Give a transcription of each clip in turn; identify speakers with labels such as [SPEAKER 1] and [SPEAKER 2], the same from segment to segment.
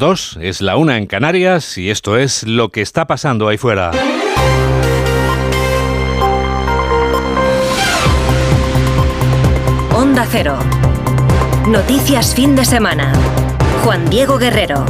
[SPEAKER 1] 2, es la 1 en Canarias y esto es lo que está pasando ahí fuera.
[SPEAKER 2] Onda Cero. Noticias fin de semana. Juan Diego Guerrero.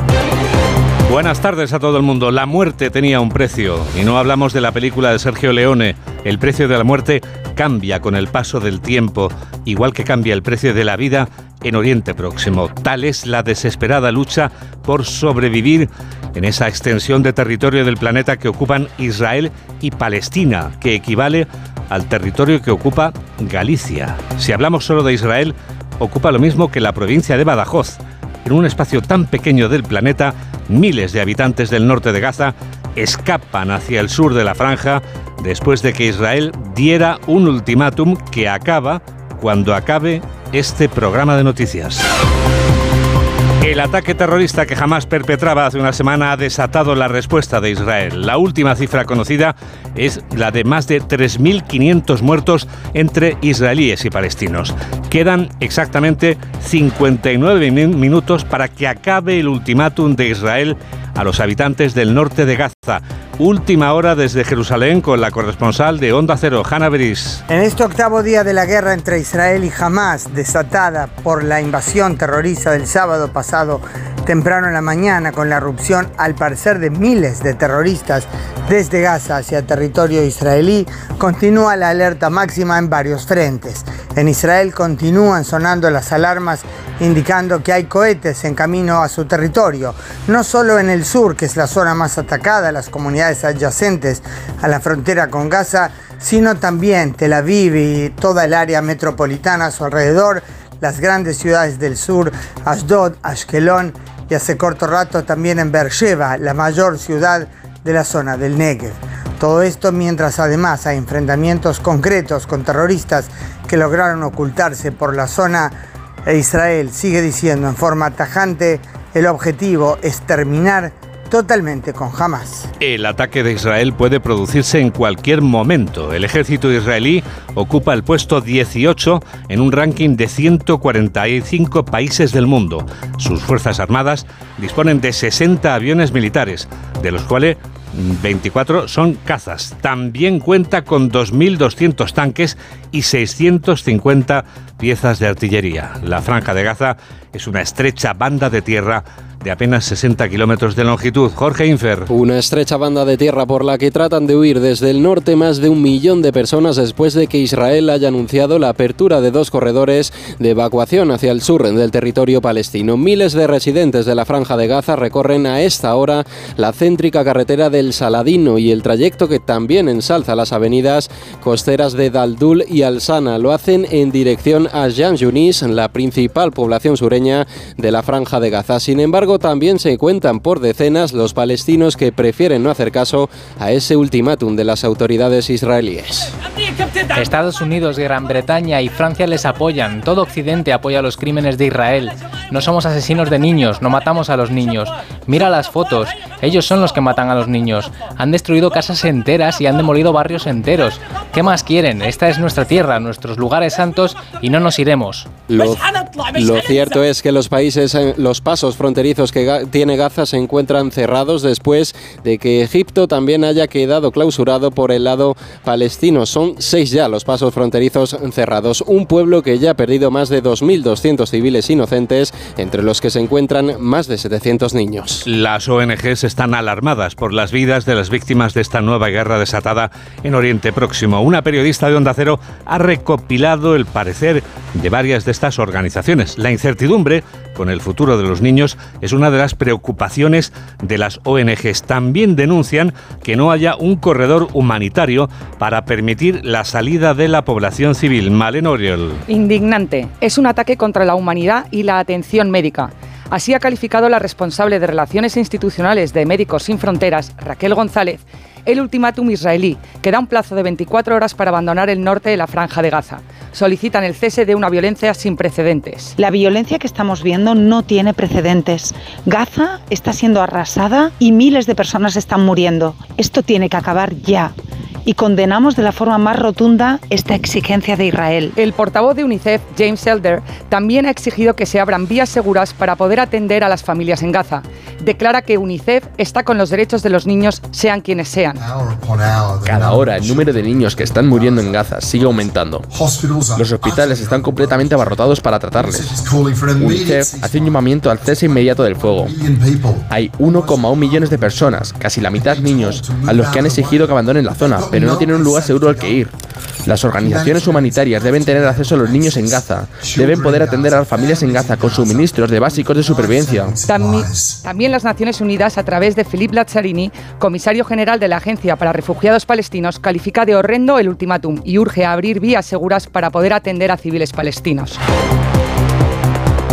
[SPEAKER 1] Buenas tardes a todo el mundo. La muerte tenía un precio y no hablamos de la película de Sergio Leone. El precio de la muerte cambia con el paso del tiempo, igual que cambia el precio de la vida en Oriente Próximo. Tal es la desesperada lucha por sobrevivir en esa extensión de territorio del planeta que ocupan Israel y Palestina, que equivale al territorio que ocupa Galicia. Si hablamos solo de Israel, ocupa lo mismo que la provincia de Badajoz en un espacio tan pequeño del planeta, miles de habitantes del norte de Gaza escapan hacia el sur de la franja después de que Israel diera un ultimátum que acaba cuando acabe este programa de noticias. El ataque terrorista que jamás perpetraba hace una semana ha desatado la respuesta de Israel. La última cifra conocida es la de más de 3.500 muertos entre israelíes y palestinos. Quedan exactamente 59 minutos para que acabe el ultimátum de Israel a los habitantes del norte de Gaza. Última hora desde Jerusalén con la corresponsal de Onda Cero, Hanna Beris.
[SPEAKER 3] En este octavo día de la guerra entre Israel y Hamas, desatada por la invasión terrorista del sábado pasado temprano en la mañana, con la erupción al parecer de miles de terroristas desde Gaza hacia territorio israelí, continúa la alerta máxima en varios frentes. En Israel continúan sonando las alarmas indicando que hay cohetes en camino a su territorio, no solo en el sur, que es la zona más atacada, las comunidades adyacentes a la frontera con Gaza, sino también Tel Aviv y toda el área metropolitana a su alrededor, las grandes ciudades del sur, Ashdod, Ashkelon y hace corto rato también en Beersheba, la mayor ciudad de la zona del Negev. Todo esto mientras además hay enfrentamientos concretos con terroristas que lograron ocultarse por la zona e Israel sigue diciendo en forma tajante el objetivo es terminar totalmente con Hamas.
[SPEAKER 1] El ataque de Israel puede producirse en cualquier momento. El ejército israelí ocupa el puesto 18 en un ranking de 145 países del mundo. Sus fuerzas armadas disponen de 60 aviones militares, de los cuales 24 son cazas. También cuenta con 2.200 tanques y 650 piezas de artillería. La franja de Gaza es una estrecha banda de tierra de apenas 60 kilómetros de longitud. Jorge Infer.
[SPEAKER 4] Una estrecha banda de tierra por la que tratan de huir desde el norte más de un millón de personas después de que Israel haya anunciado la apertura de dos corredores de evacuación hacia el sur del territorio palestino. Miles de residentes de la franja de Gaza recorren a esta hora la céntrica carretera del Saladino y el trayecto que también ensalza las avenidas costeras de Daldul y Al-Sana. Lo hacen en dirección a Jan Yunis, la principal población sureña de la franja de Gaza. Sin embargo, también se cuentan por decenas los palestinos que prefieren no hacer caso a ese ultimátum de las autoridades israelíes.
[SPEAKER 5] Estados Unidos, Gran Bretaña y Francia les apoyan. Todo Occidente apoya los crímenes de Israel. No somos asesinos de niños, no matamos a los niños. Mira las fotos. Ellos son los que matan a los niños. Han destruido casas enteras y han demolido barrios enteros. ¿Qué más quieren? Esta es nuestra tierra, nuestros lugares santos y no nos iremos.
[SPEAKER 4] Lo, lo cierto es que los países, los pasos fronterizos que tiene Gaza se encuentran cerrados después de que Egipto también haya quedado clausurado por el lado palestino. Son seis ya los pasos fronterizos cerrados. Un pueblo que ya ha perdido más de 2.200 civiles inocentes, entre los que se encuentran más de 700 niños.
[SPEAKER 1] Las ONGs están alarmadas por las vidas de las víctimas de esta nueva guerra desatada en Oriente Próximo. Una periodista de Onda Cero ha recopilado el parecer de varias de estas organizaciones. La incertidumbre con el futuro de los niños es una de las preocupaciones de las ONGs. También denuncian que no haya un corredor humanitario para permitir la salida de la población civil. Malen Oriol.
[SPEAKER 6] Indignante. Es un ataque contra la humanidad y la atención médica. Así ha calificado la responsable de Relaciones Institucionales de Médicos Sin Fronteras, Raquel González, el ultimátum israelí, que da un plazo de 24 horas para abandonar el norte de la franja de Gaza. Solicitan el cese de una violencia sin precedentes.
[SPEAKER 7] La violencia que estamos viendo no tiene precedentes. Gaza está siendo arrasada y miles de personas están muriendo. Esto tiene que acabar ya y condenamos de la forma más rotunda esta exigencia de Israel.
[SPEAKER 6] El portavoz de UNICEF, James Elder, también ha exigido que se abran vías seguras para poder atender a las familias en Gaza. Declara que UNICEF está con los derechos de los niños, sean quienes sean.
[SPEAKER 8] Cada hora el número de niños que están muriendo en Gaza sigue aumentando. Los hospitales están completamente abarrotados para tratarles. UNICEF hace un llamamiento al cese inmediato del fuego. Hay 1,1 millones de personas, casi la mitad niños, a los que han exigido que abandonen la zona, pero no tienen un lugar seguro al que ir. Las organizaciones humanitarias deben tener acceso a los niños en Gaza, deben poder atender a las familias en Gaza con suministros de básicos de supervivencia.
[SPEAKER 6] También, las Naciones Unidas, a través de Philippe Lazzarini, comisario general de la Agencia para Refugiados Palestinos, califica de horrendo el ultimátum y urge abrir vías seguras para poder atender a civiles palestinos.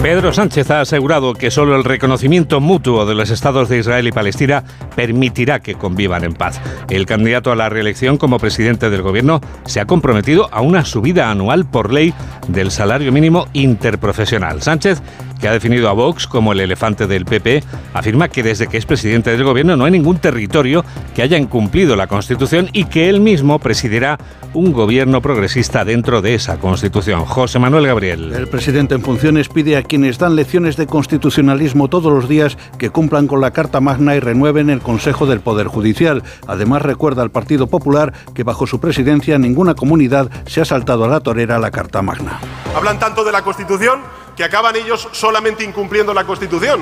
[SPEAKER 1] Pedro Sánchez ha asegurado que solo el reconocimiento mutuo de los estados de Israel y Palestina permitirá que convivan en paz. El candidato a la reelección como presidente del gobierno se ha comprometido a una subida anual por ley del salario mínimo interprofesional. Sánchez que ha definido a Vox como el elefante del PP, afirma que desde que es presidente del gobierno no hay ningún territorio que haya incumplido la Constitución y que él mismo presidirá un gobierno progresista dentro de esa Constitución. José Manuel Gabriel.
[SPEAKER 9] El presidente en funciones pide a quienes dan lecciones de constitucionalismo todos los días que cumplan con la Carta Magna y renueven el Consejo del Poder Judicial. Además recuerda al Partido Popular que bajo su presidencia ninguna comunidad se ha saltado a la torera la Carta Magna.
[SPEAKER 10] Hablan tanto de la Constitución que acaban ellos solamente incumpliendo la Constitución.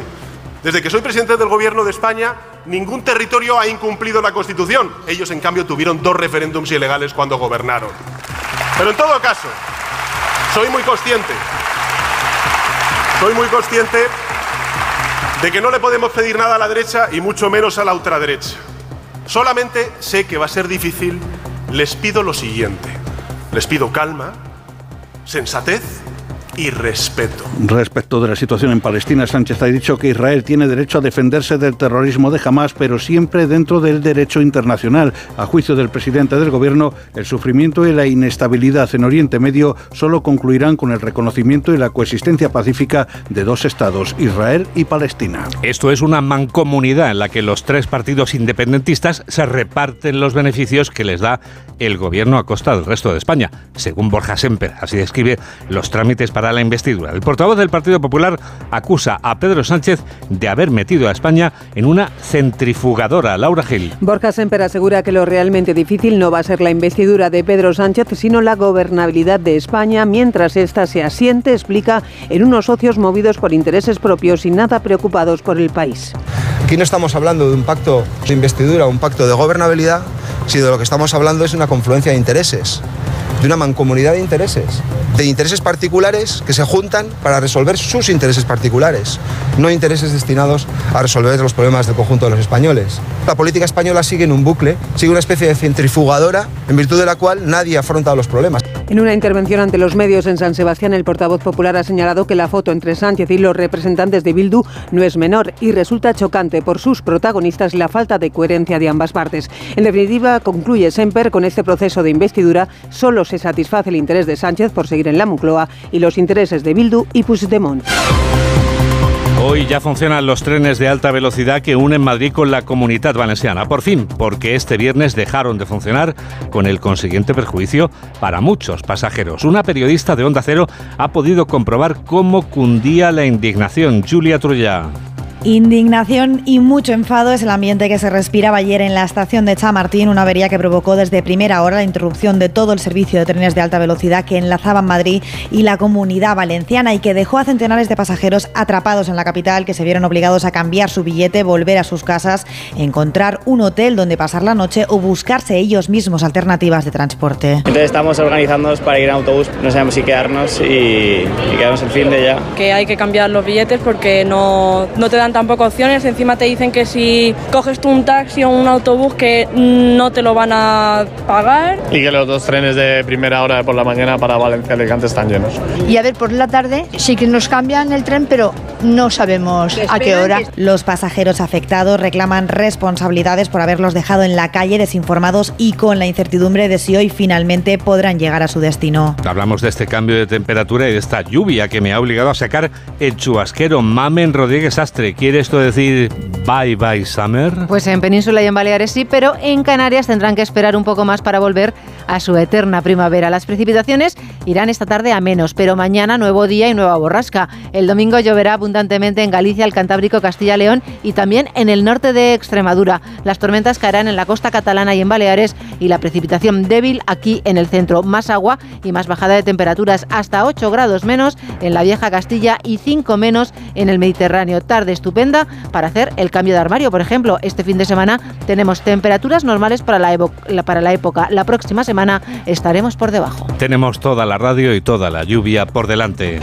[SPEAKER 10] Desde que soy presidente del Gobierno de España, ningún territorio ha incumplido la Constitución. Ellos, en cambio, tuvieron dos referéndums ilegales cuando gobernaron. Pero en todo caso, soy muy consciente, soy muy consciente de que no le podemos pedir nada a la derecha y mucho menos a la ultraderecha. Solamente sé que va a ser difícil, les pido lo siguiente. Les pido calma, sensatez y respeto.
[SPEAKER 9] Respecto de la situación en Palestina, Sánchez ha dicho que Israel tiene derecho a defenderse del terrorismo de Hamas, pero siempre dentro del derecho internacional. A juicio del presidente del gobierno, el sufrimiento y la inestabilidad en Oriente Medio solo concluirán con el reconocimiento y la coexistencia pacífica de dos estados, Israel y Palestina.
[SPEAKER 1] Esto es una mancomunidad en la que los tres partidos independentistas se reparten los beneficios que les da el gobierno a costa del resto de España, según Borja Semper. Así describe los trámites para la investidura. El portavoz del Partido Popular acusa a Pedro Sánchez de haber metido a España en una centrifugadora. Laura Gil.
[SPEAKER 11] Borja Semper asegura que lo realmente difícil no va a ser la investidura de Pedro Sánchez, sino la gobernabilidad de España, mientras ésta se asiente, explica, en unos socios movidos por intereses propios y nada preocupados por el país.
[SPEAKER 12] Aquí no estamos hablando de un pacto de investidura, un pacto de gobernabilidad, sino de lo que estamos hablando es una confluencia de intereses de una mancomunidad de intereses, de intereses particulares que se juntan para resolver sus intereses particulares, no intereses destinados a resolver los problemas del conjunto de los españoles. La política española sigue en un bucle, sigue una especie de centrifugadora en virtud de la cual nadie afronta los problemas.
[SPEAKER 11] En una intervención ante los medios en San Sebastián, el portavoz popular ha señalado que la foto entre Sánchez y los representantes de Bildu no es menor y resulta chocante por sus protagonistas la falta de coherencia de ambas partes. En definitiva, concluye Semper, con este proceso de investidura solo se satisface el interés de Sánchez por seguir en la Moncloa y los intereses de Bildu y Puigdemont.
[SPEAKER 1] Hoy ya funcionan los trenes de alta velocidad que unen Madrid con la comunidad valenciana. Por fin, porque este viernes dejaron de funcionar con el consiguiente perjuicio para muchos pasajeros. Una periodista de Onda Cero ha podido comprobar cómo cundía la indignación. Julia Trulla.
[SPEAKER 13] Indignación y mucho enfado es el ambiente que se respiraba ayer en la estación de Chamartín, una avería que provocó desde primera hora la interrupción de todo el servicio de trenes de alta velocidad que enlazaban Madrid y la comunidad valenciana y que dejó a centenares de pasajeros atrapados en la capital que se vieron obligados a cambiar su billete, volver a sus casas, encontrar un hotel donde pasar la noche o buscarse ellos mismos alternativas de transporte.
[SPEAKER 14] Entonces estamos organizándonos para ir en autobús, no sabemos si quedarnos y, quedarnos el fin de ya.
[SPEAKER 5] Que hay que cambiar los billetes porque no, no te dan tampoco opciones. Encima te dicen que si coges tú un taxi o un autobús que no te lo van a pagar.
[SPEAKER 15] Y que los dos trenes de primera hora de por la mañana para Valencia Alicante están llenos.
[SPEAKER 16] Y a ver, por la tarde sí que nos cambian el tren, pero no sabemos a qué hora.
[SPEAKER 13] Los pasajeros afectados reclaman responsabilidades por haberlos dejado en la calle desinformados y con la incertidumbre de si hoy finalmente podrán llegar a su destino.
[SPEAKER 1] Hablamos de este cambio de temperatura y de esta lluvia que me ha obligado a sacar el chubasquero Mamen Rodríguez Astre quiere esto decir Bye Bye Summer?
[SPEAKER 17] Pues en Península y en Baleares sí, pero en Canarias tendrán que esperar un poco más para volver a su eterna primavera. Las precipitaciones irán esta tarde a menos, pero mañana nuevo día y nueva borrasca. El domingo lloverá abundantemente en Galicia, el Cantábrico, Castilla-León y también en el norte de Extremadura. Las tormentas caerán en la costa catalana y en Baleares y la precipitación débil aquí en el centro. Más agua y más bajada de temperaturas, hasta 8 grados menos en la vieja Castilla y 5 menos en el Mediterráneo. Tarde estupenda para hacer el cambio de armario. Por ejemplo, este fin de semana tenemos temperaturas normales para la época. La próxima semana estaremos por debajo.
[SPEAKER 1] Tenemos toda la radio y toda la lluvia por delante.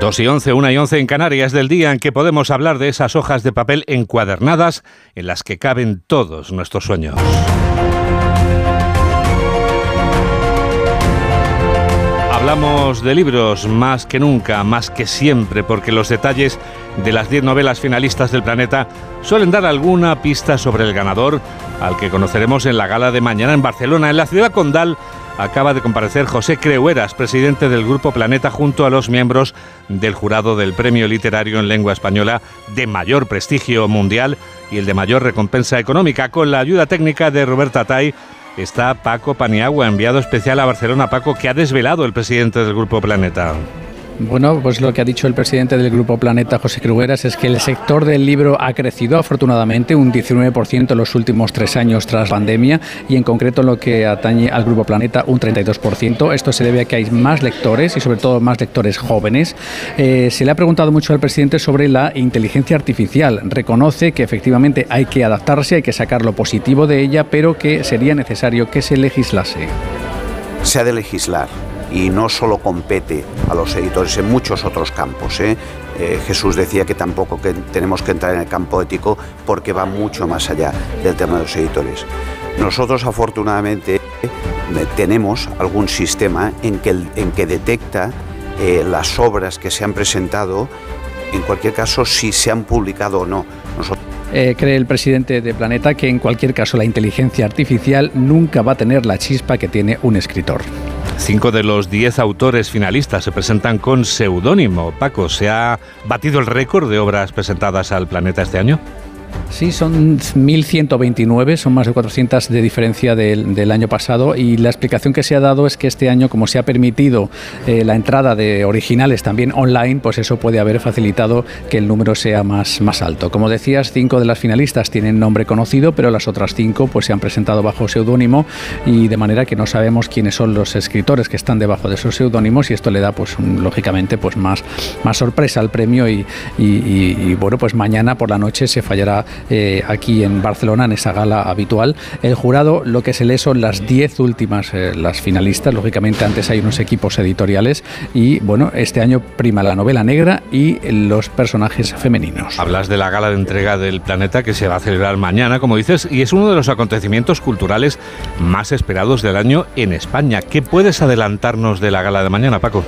[SPEAKER 1] Dos y once, una y once en Canarias del día en que podemos hablar de esas hojas de papel encuadernadas en las que caben todos nuestros sueños. Hablamos de libros más que nunca, más que siempre, porque los detalles de las 10 novelas finalistas del planeta suelen dar alguna pista sobre el ganador, al que conoceremos en la gala de mañana en Barcelona. En la ciudad condal acaba de comparecer José Creueras, presidente del Grupo Planeta, junto a los miembros del jurado del Premio Literario en Lengua Española de mayor prestigio mundial y el de mayor recompensa económica, con la ayuda técnica de Roberta Tai está Paco Paniagua, enviado especial a Barcelona. Paco, que ha desvelado el presidente del Grupo Planeta.
[SPEAKER 18] Bueno, pues lo que ha dicho el presidente del Grupo Planeta, José Crugueras, es que el sector del libro ha crecido afortunadamente un 19% en los últimos tres años tras pandemia y en concreto lo que atañe al Grupo Planeta un 32%. Esto se debe a que hay más lectores y sobre todo más lectores jóvenes. Eh, se le ha preguntado mucho al presidente sobre la inteligencia artificial. Reconoce que efectivamente hay que adaptarse, hay que sacar lo positivo de ella, pero que sería necesario que se legislase.
[SPEAKER 19] Se ha de legislar y no solo compete a los editores en muchos otros campos. ¿eh? Eh, Jesús decía que tampoco que tenemos que entrar en el campo ético porque va mucho más allá del tema de los editores. Nosotros afortunadamente eh, tenemos algún sistema en que, en que detecta las obras que se han presentado, en cualquier caso si se han publicado o no.
[SPEAKER 18] cree el presidente de Planeta que en cualquier caso la inteligencia artificial nunca va a tener la chispa que tiene un escritor.
[SPEAKER 1] Cinco de los diez autores finalistas se presentan con seudónimo. Paco, ¿se ha batido el récord de obras presentadas al planeta este año?
[SPEAKER 18] Sí, son 1.129, son más de 400 de diferencia del, año pasado y la explicación que se ha dado es que este año, como se ha permitido eh, la entrada de originales también online, pues eso puede haber facilitado que el número sea más, más alto. Como decías, cinco de las finalistas tienen nombre conocido, pero las otras cinco pues se han presentado bajo seudónimo y de manera que no sabemos quiénes son los escritores que están debajo de esos seudónimos y esto le da pues lógicamente pues más, más sorpresa al premio y, y bueno pues mañana por la noche se fallará eh, aquí en Barcelona, en esa gala habitual. El jurado lo que se lee son las 10 últimas, eh, las finalistas. Lógicamente antes hay unos equipos editoriales y bueno, este año prima la novela negra y los personajes femeninos.
[SPEAKER 1] Hablas de la gala de entrega del planeta que se va a celebrar mañana, como dices, y es uno de los acontecimientos culturales más esperados del año en España. ¿Qué puedes adelantarnos de la gala de mañana, Paco?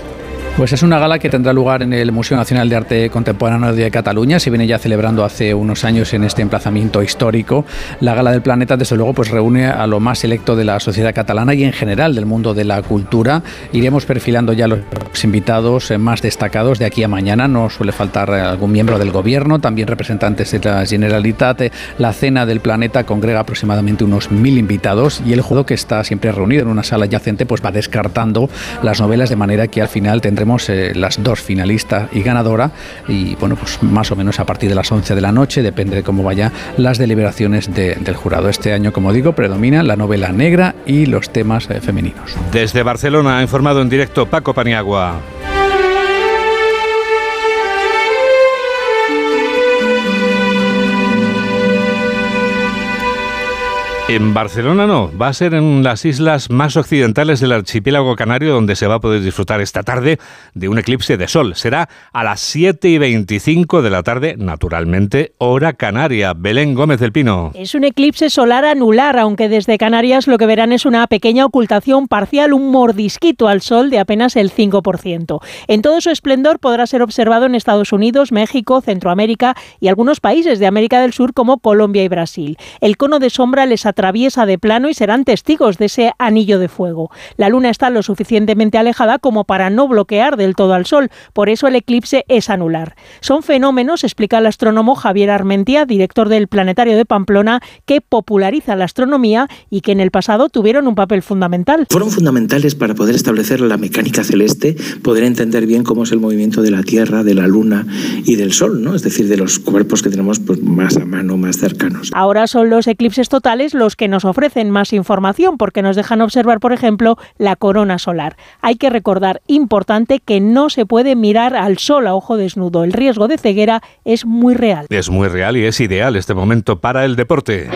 [SPEAKER 18] Pues es una gala que tendrá lugar en el Museo Nacional de Arte Contemporáneo de Cataluña. Se viene ya celebrando hace unos años en este emplazamiento histórico. La Gala del Planeta, desde luego, pues reúne a lo más selecto de la sociedad catalana y en general del mundo de la cultura. Iremos perfilando ya los invitados más destacados de aquí a mañana. No suele faltar algún miembro del gobierno, también representantes de la Generalitat. La cena del Planeta congrega aproximadamente unos mil invitados y el juego que está siempre reunido en una sala adyacente pues va descartando las novelas de manera que al final tendremos eh, las dos finalistas y ganadora y bueno, pues más o menos a partir de las 11 de la noche, depende de cómo vayan las deliberaciones del jurado. Este año, como digo, predomina la novela negra y los temas eh, femeninos.
[SPEAKER 1] Desde Barcelona ha informado en directo Paco Paniagua. En Barcelona no, va a ser en las islas más occidentales del archipiélago canario donde se va a poder disfrutar esta tarde de un eclipse de sol. Será a las 7 y 25 de la tarde, naturalmente, hora canaria. Belén Gómez del Pino.
[SPEAKER 20] Es un eclipse solar anular, aunque desde Canarias lo que verán es una pequeña ocultación parcial, un mordisquito al sol de apenas el 5%. En todo su esplendor podrá ser observado en Estados Unidos, México, Centroamérica y algunos países de América del Sur como Colombia y Brasil. El cono de sombra les atrae atraviesa de plano y serán testigos de ese anillo de fuego. La Luna está lo suficientemente alejada como para no bloquear del todo al Sol, por eso el eclipse es anular. Son fenómenos, explica el astrónomo Javier Armentia, director del Planetario de Pamplona, que populariza la astronomía y que en el pasado tuvieron un papel fundamental.
[SPEAKER 21] Fueron fundamentales para poder establecer la mecánica celeste, poder entender bien cómo es el movimiento de la Tierra, de la Luna y del Sol, ¿no? es decir, de los cuerpos que tenemos pues, más a mano, más cercanos.
[SPEAKER 20] Ahora son los eclipses totales los que nos ofrecen más información porque nos dejan observar, por ejemplo, la corona solar. Hay que recordar, importante, que no se puede mirar al sol a ojo desnudo. El riesgo de ceguera es muy real.
[SPEAKER 22] Es muy real y es ideal este momento para el deporte.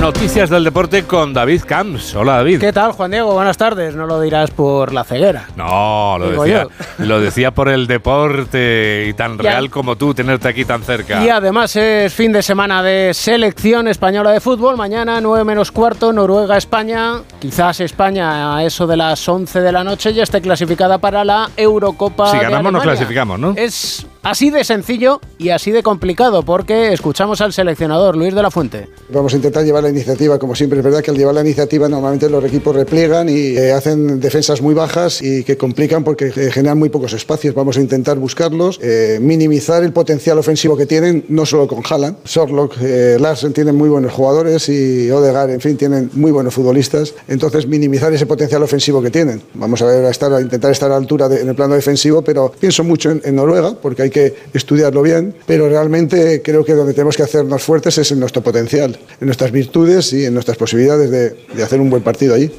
[SPEAKER 22] Noticias del deporte con David Camps. Hola David.
[SPEAKER 23] ¿Qué tal Juan Diego? Buenas tardes. No lo dirás por la ceguera.
[SPEAKER 22] No, lo decía, lo decía por el deporte y tan real como tú tenerte aquí tan cerca.
[SPEAKER 23] Y además es fin de semana de selección española de fútbol. Mañana 9 menos cuarto, Noruega-España. Quizás España a eso de las 11 de la noche ya esté clasificada para la Eurocopa.
[SPEAKER 22] Si ganamos nos clasificamos, ¿no?
[SPEAKER 23] Es así de sencillo y así de complicado porque escuchamos al seleccionador Luis de la Fuente.
[SPEAKER 24] Vamos a intentar llevar la iniciativa, como siempre. Es verdad que al llevar la iniciativa normalmente los equipos repliegan y eh, hacen defensas muy bajas y que complican porque eh, generan muy pocos espacios. Vamos a intentar buscarlos, eh, minimizar el potencial ofensivo que tienen, no solo con Haaland. Sorlock, Larsen tienen muy buenos jugadores y Odegaard, en fin, tienen muy buenos futbolistas. Entonces, minimizar ese potencial ofensivo que tienen. Vamos a estar, a intentar estar a la altura en el plano defensivo, pero pienso mucho en Noruega porque hay que estudiarlo bien, pero realmente creo que donde tenemos que hacernos fuertes es en nuestro potencial, en nuestras virtudes y en nuestras posibilidades de, hacer un buen partido allí.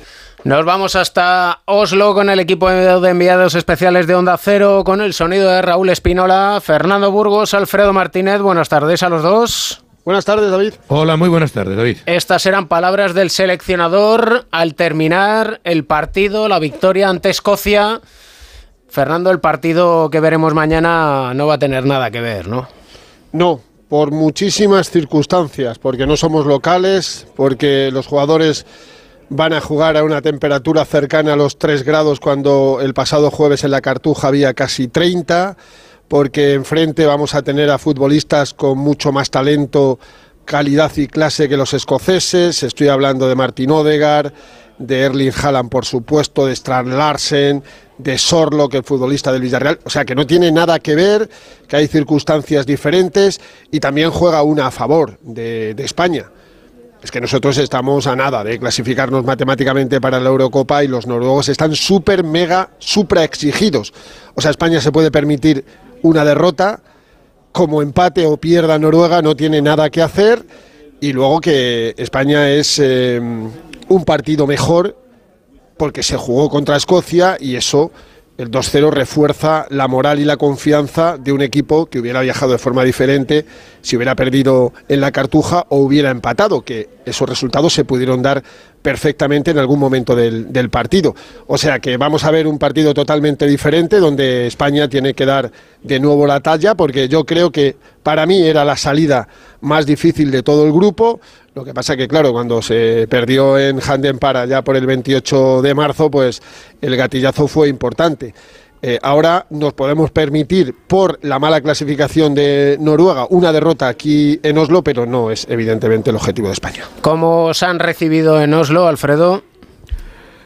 [SPEAKER 23] Nos vamos hasta Oslo con el equipo de enviados especiales de Onda Cero, con el sonido de Raúl Espinola, Fernando Burgos, Alfredo Martínez. Buenas tardes a los dos.
[SPEAKER 25] Buenas tardes, David.
[SPEAKER 22] Hola, muy buenas tardes, David.
[SPEAKER 23] Estas eran palabras del seleccionador al terminar el partido, la victoria ante Escocia. Fernando, el partido que veremos mañana no va a tener nada que ver, ¿no?
[SPEAKER 25] No, por muchísimas circunstancias, porque no somos locales, porque los jugadores van a jugar a una temperatura cercana a los 3 grados cuando el pasado jueves en la Cartuja había casi 30, porque enfrente vamos a tener a futbolistas con mucho más talento, calidad y clase que los escoceses, estoy hablando de Martin Odegar, de Erling Haaland por supuesto, de Strand Larsen, de Sorlo, que el futbolista del Villarreal. O sea, que no tiene nada que ver, que hay circunstancias diferentes y también juega una a favor de, España. Es que nosotros estamos a nada de clasificarnos matemáticamente para la Eurocopa y los noruegos están súper, mega, supra exigidos. O sea, España se puede permitir una derrota, como empate o pierda Noruega, no tiene nada que hacer. Y luego que España es eh, un partido mejor porque se jugó contra Escocia y eso, el 2-0 refuerza la moral y la confianza de un equipo que hubiera viajado de forma diferente si hubiera perdido en la cartuja o hubiera empatado, que esos resultados se pudieron dar perfectamente en algún momento del, del, partido. O sea que vamos a ver un partido totalmente diferente donde España tiene que dar de nuevo la talla porque yo creo que para mí era la salida más difícil de todo el grupo. Lo que pasa que, claro, cuando se perdió en Handen para ya por el 28 de marzo, pues el gatillazo fue importante. Eh, ahora nos podemos permitir, por la mala clasificación de Noruega, una derrota aquí en Oslo, pero no es evidentemente el objetivo de España.
[SPEAKER 23] ¿Cómo se han recibido en Oslo, Alfredo?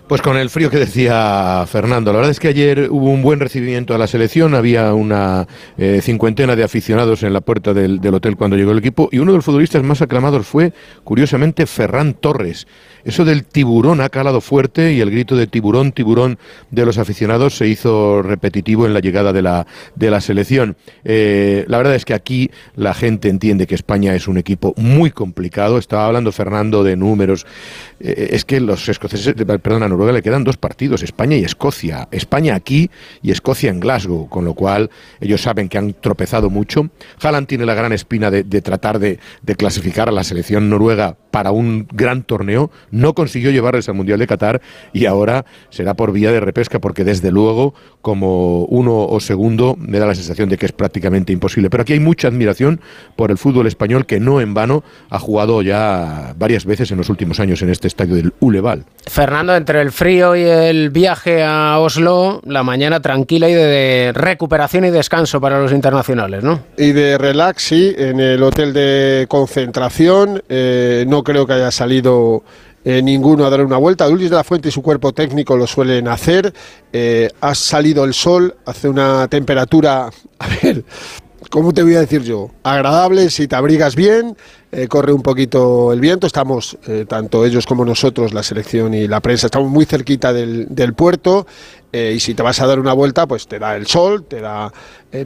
[SPEAKER 22] Pues con el frío que decía Fernando, la verdad es que ayer hubo un buen recibimiento a la selección, había una eh, cincuentena de aficionados en la puerta del, hotel cuando llegó el equipo y uno de los futbolistas más aclamados fue, curiosamente, Ferran Torres. Eso del tiburón ha calado fuerte y el grito de tiburón, tiburón de los aficionados se hizo repetitivo en la llegada de la, de la selección. Eh, la verdad es que aquí la gente entiende que España es un equipo muy complicado. Estaba hablando Fernando de números. Eh, es que los escoceses, perdón, a Noruega le quedan dos partidos, España y Escocia. España aquí y Escocia en Glasgow, con lo cual ellos saben que han tropezado mucho. Haaland tiene la gran espina de, tratar de, clasificar a la selección noruega para un gran torneo no consiguió llevarles al Mundial de Qatar y ahora será por vía de repesca, porque desde luego, como uno o segundo, me da la sensación de que es prácticamente imposible. Pero aquí hay mucha admiración por el fútbol español que no en vano ha jugado ya varias veces en los últimos años en este estadio del Uleval.
[SPEAKER 23] Fernando, entre el frío y el viaje a Oslo, la mañana tranquila y de recuperación y descanso para los internacionales, ¿no?
[SPEAKER 25] Y de relax, sí, en el hotel de concentración. Eh, no creo que haya salido eh, ninguno a dar una vuelta. Luis de la Fuente y su cuerpo técnico lo suelen hacer. Eh, ha salido el sol, hace una temperatura, a ver, ¿cómo te voy a decir yo? Agradable si te abrigas bien, eh, corre un poquito el viento, estamos, eh, tanto ellos como nosotros, la selección y la prensa, estamos muy cerquita del, puerto. Eh, y si te vas a dar una vuelta, pues te da el sol, te da...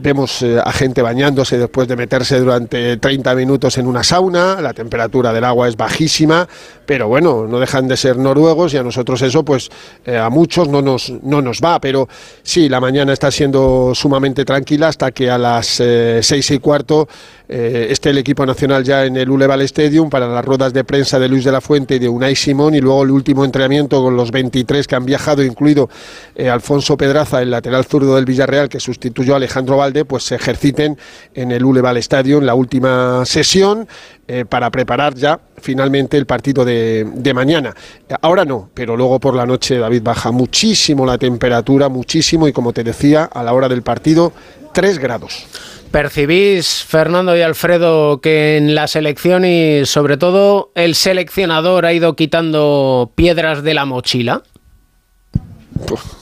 [SPEAKER 25] vemos a gente bañándose después de meterse durante 30 minutos en una sauna, la temperatura del agua es bajísima, pero bueno, no dejan de ser noruegos y a nosotros eso, pues a muchos no nos, no nos va, pero sí, la mañana está siendo sumamente tranquila hasta que a las eh, seis y cuarto eh, esté el equipo nacional ya en el Uleval Stadium para las ruedas de prensa de Luis de la Fuente y de Unai Simón y luego el último entrenamiento con los 23 que han viajado, incluido eh, Alfonso Pedraza, el lateral zurdo del Villarreal que sustituyó a Alejandro Valde, pues se ejerciten en el Uleval Stadium la última sesión eh, para preparar ya finalmente el partido de, de mañana. Ahora no, pero luego por la noche David baja muchísimo la temperatura, muchísimo y como te decía, a la hora del partido, 3 grados.
[SPEAKER 23] ¿Percibís, Fernando y Alfredo, que en la selección y sobre todo el seleccionador ha ido quitando piedras de la mochila?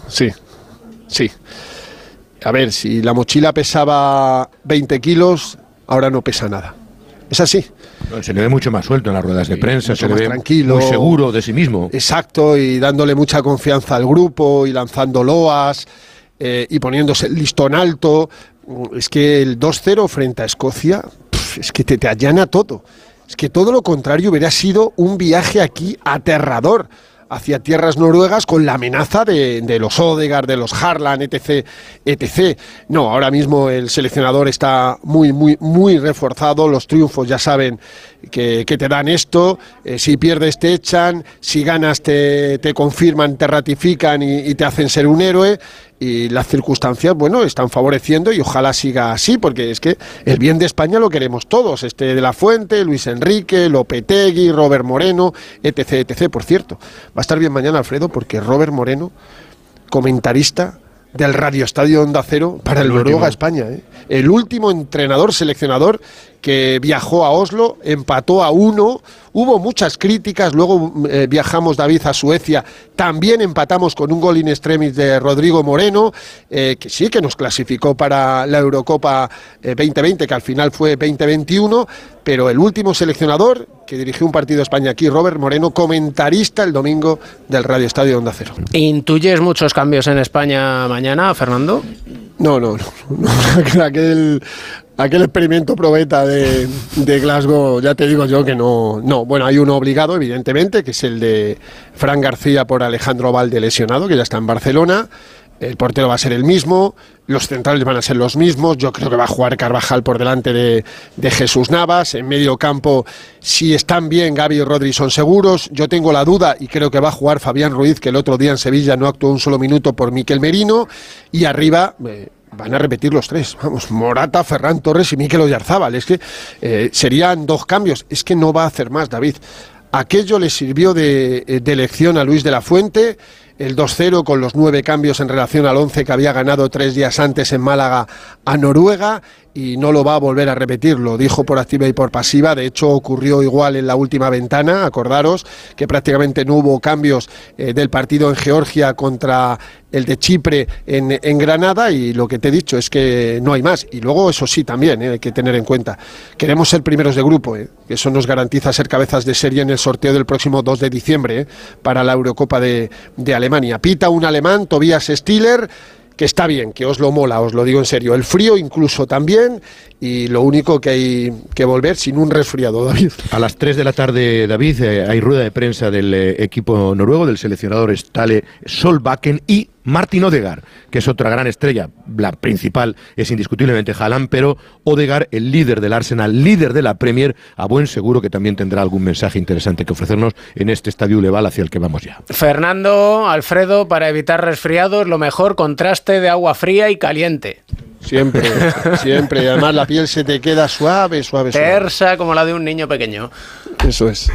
[SPEAKER 25] Sí, sí. A ver, si la mochila pesaba 20 kilos, ahora no pesa nada. Es así.
[SPEAKER 22] Se le ve mucho más suelto en las ruedas de prensa,
[SPEAKER 25] mucho
[SPEAKER 22] se le ve
[SPEAKER 25] tranquilo.
[SPEAKER 22] muy seguro de sí mismo.
[SPEAKER 25] Exacto, y dándole mucha confianza al grupo y lanzando loas eh, y poniéndose el listón alto. Es que el 2-0 frente a Escocia, es que te, te allana todo. Es que todo lo contrario hubiera sido un viaje aquí aterrador hacia tierras noruegas con la amenaza de, de los Odegaard, de los Harlan, etc, etc. No, ahora mismo el seleccionador está muy, muy, muy reforzado. Los triunfos ya saben que, que te dan esto. Eh, si pierdes te echan, si ganas te, te confirman, te ratifican y te hacen ser un héroe. Y las circunstancias, bueno, están favoreciendo y ojalá siga así, porque es que el bien de España lo queremos todos. Este de la Fuente, Luis Enrique, Lopetegui, Robert Moreno, etc, etc. Por cierto, va a estar bien mañana, Alfredo, porque Robert Moreno, comentarista del Radio Estadio Onda Cero para el,
[SPEAKER 22] El
[SPEAKER 25] Noruega. España. ¿eh? El último entrenador, seleccionador que viajó a Oslo, empató a uno, hubo muchas críticas, luego eh, viajamos David a Suecia, también empatamos con un gol in extremis de Rodrigo Moreno, eh, que sí que nos clasificó para la Eurocopa eh, 2020, que al final fue 2021, pero el último seleccionador que dirigió un partido de España aquí, Robert Moreno, comentarista el domingo del Radio Estadio Onda Cero.
[SPEAKER 23] ¿Intuyes muchos cambios en España mañana, Fernando?
[SPEAKER 25] No, no, no. no. aquel, aquel experimento probeta de, Glasgow, ya te digo yo que no. No, bueno, hay uno obligado, evidentemente, que es el de Fran García por Alejandro Valde lesionado, que ya está en Barcelona. El portero va a ser el mismo, los centrales van a ser los mismos. Yo creo que va a jugar Carvajal por delante de, de Jesús Navas. En medio campo, si están bien, Gaby y Rodri son seguros. Yo tengo la duda y creo que va a jugar Fabián Ruiz, que el otro día en Sevilla no actuó un solo minuto por Miquel Merino. Y arriba. eh, Van a repetir los tres, vamos, Morata, Ferran Torres y Miquel Oyarzábal. Es que eh, serían dos cambios. Es que no va a hacer más, David. Aquello le sirvió de, eh, de lección a Luis de la Fuente, el 2-0 con los nueve cambios en relación al 11 que había ganado tres días antes en Málaga a Noruega y no lo va a volver a repetir, lo dijo por activa y por pasiva, de hecho ocurrió igual en la última ventana, acordaros que prácticamente no hubo cambios eh, del partido en Georgia contra el de Chipre en, Granada y lo que te he dicho es que no hay más. Y luego eso sí también eh, hay que tener en cuenta, queremos ser primeros de grupo, eh, eso nos garantiza ser cabezas de serie en el sorteo del próximo 2 de diciembre eh, para la Eurocopa de, de Alemania. Pita un alemán, Tobias Stiller, que está bien, que os lo mola, os lo digo en serio. El frío incluso también, y lo único que hay que volver sin un resfriado, David.
[SPEAKER 22] A las 3 de la tarde, David, eh, hay rueda de prensa del eh, equipo noruego, del seleccionador Stale Solbakken y Martin Odegaard, que es otra gran estrella. La principal es indiscutiblemente Haaland, pero Odegaard, el líder del Arsenal, líder de la Premier, a buen seguro que también tendrá algún mensaje interesante que ofrecernos en este estadio Leval hacia el que vamos ya.
[SPEAKER 23] Fernando, Alfredo, para evitar resfriados, lo mejor contraste de agua fría y caliente.
[SPEAKER 25] Siempre, siempre. Y además la piel se te queda suave, suave, suave.
[SPEAKER 23] Tersa como la de un niño pequeño.
[SPEAKER 25] Eso es.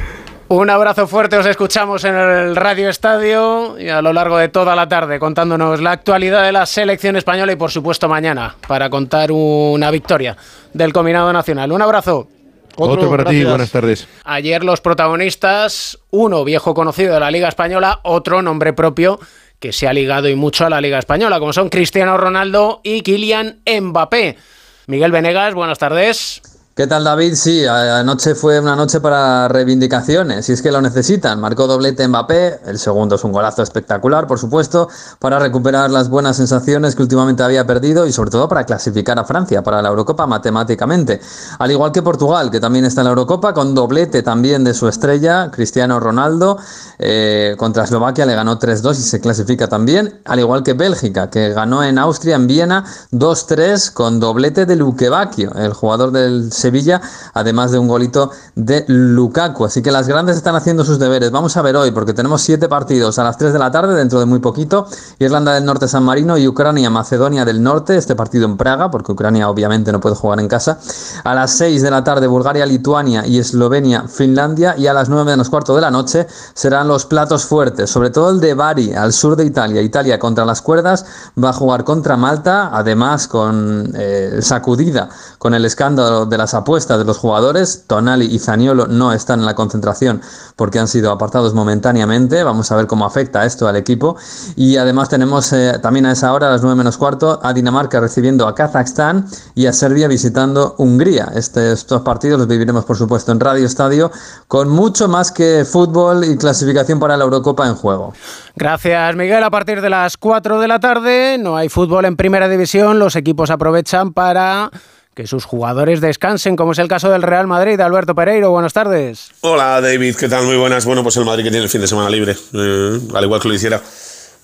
[SPEAKER 23] Un abrazo fuerte, os escuchamos en el Radio Estadio y a lo largo de toda la tarde contándonos la actualidad de la selección española y por supuesto mañana para contar una victoria del combinado nacional. Un abrazo.
[SPEAKER 22] Otro, para ti, buenas tardes.
[SPEAKER 23] Ayer los protagonistas, uno viejo conocido de la Liga Española, otro nombre propio que se ha ligado y mucho a la Liga Española, como son Cristiano Ronaldo y Kylian Mbappé. Miguel Venegas, buenas tardes.
[SPEAKER 26] ¿Qué tal David? Sí, anoche fue una noche para reivindicaciones, si es que lo necesitan. Marcó doblete Mbappé, el segundo es un golazo espectacular, por supuesto, para recuperar las buenas sensaciones que últimamente había perdido y sobre todo para clasificar a Francia para la Eurocopa matemáticamente. Al igual que Portugal, que también está en la Eurocopa, con doblete también de su estrella, Cristiano Ronaldo, eh, contra Eslovaquia le ganó 3-2 y se clasifica también, al igual que Bélgica, que ganó en Austria, en Viena, 2-3 con doblete de Luque el jugador del Sevilla, además de un golito de Lukaku. Así que las grandes están haciendo sus deberes. Vamos a ver hoy, porque tenemos siete partidos a las 3 de la tarde, dentro de muy poquito. Irlanda del Norte, San Marino y Ucrania, Macedonia del Norte. Este partido en Praga, porque Ucrania obviamente no puede jugar en casa. A las 6 de la tarde, Bulgaria, Lituania y Eslovenia, Finlandia. Y a las 9 menos cuarto de la noche serán los platos fuertes, sobre todo el de Bari, al sur de Italia. Italia contra las cuerdas va a jugar contra Malta, además con eh, sacudida con el escándalo de las apuestas de los jugadores. Tonali y Zaniolo no están en la concentración porque han sido apartados momentáneamente. Vamos a ver cómo afecta esto al equipo. Y además tenemos eh, también a esa hora, a las 9 menos cuarto, a Dinamarca recibiendo a Kazajstán y a Serbia visitando Hungría. Este, estos partidos los viviremos, por supuesto, en Radio Estadio con mucho más que fútbol y clasificación para la Eurocopa en juego.
[SPEAKER 23] Gracias, Miguel. A partir de las 4 de la tarde no hay fútbol en primera división. Los equipos aprovechan para que sus jugadores descansen, como es el caso del Real Madrid. Alberto Pereiro, buenas tardes.
[SPEAKER 27] Hola David, ¿qué tal? Muy buenas. Bueno, pues el Madrid que tiene el fin de semana libre, eh, al igual que lo hiciera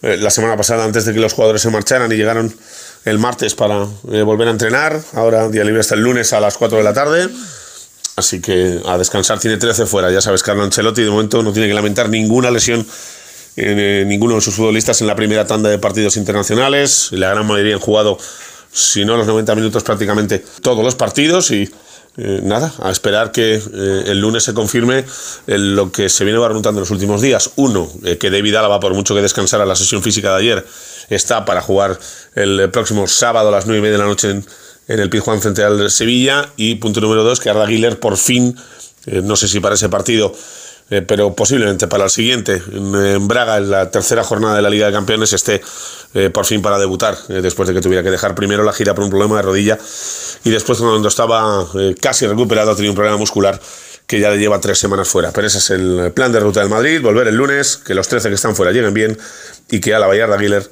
[SPEAKER 27] eh, la semana pasada antes de que los jugadores se marcharan y llegaron el martes para eh, volver a entrenar. Ahora día libre hasta el lunes a las 4 de la tarde. Así que a descansar tiene 13 fuera. Ya sabes, Carlo Ancelotti de momento no tiene que lamentar ninguna lesión en ninguno de sus futbolistas en la primera tanda de partidos internacionales. La gran mayoría han jugado si no los 90 minutos prácticamente todos los partidos y eh, nada, a esperar que eh, el lunes se confirme lo que se viene barruntando en los últimos días. Uno, eh, que David Álava, por mucho que descansara la sesión física de ayer, está para jugar el próximo sábado a las 9 y media de la noche en, el Pizjuán frente al Sevilla. Y punto número dos, que Arda Güler por fin, no sé si para ese partido eh, pero posiblemente para el siguiente, en, Braga, en la tercera jornada de la Liga de Campeones, esté eh, por fin para debutar, eh, después de que tuviera que dejar primero la gira por un problema de rodilla y después cuando estaba casi recuperado tenía un problema muscular que ya le lleva tres semanas fuera. Pero ese es el plan de ruta del Madrid, volver el lunes, que los 13 que están fuera lleguen bien y que a la Aguilar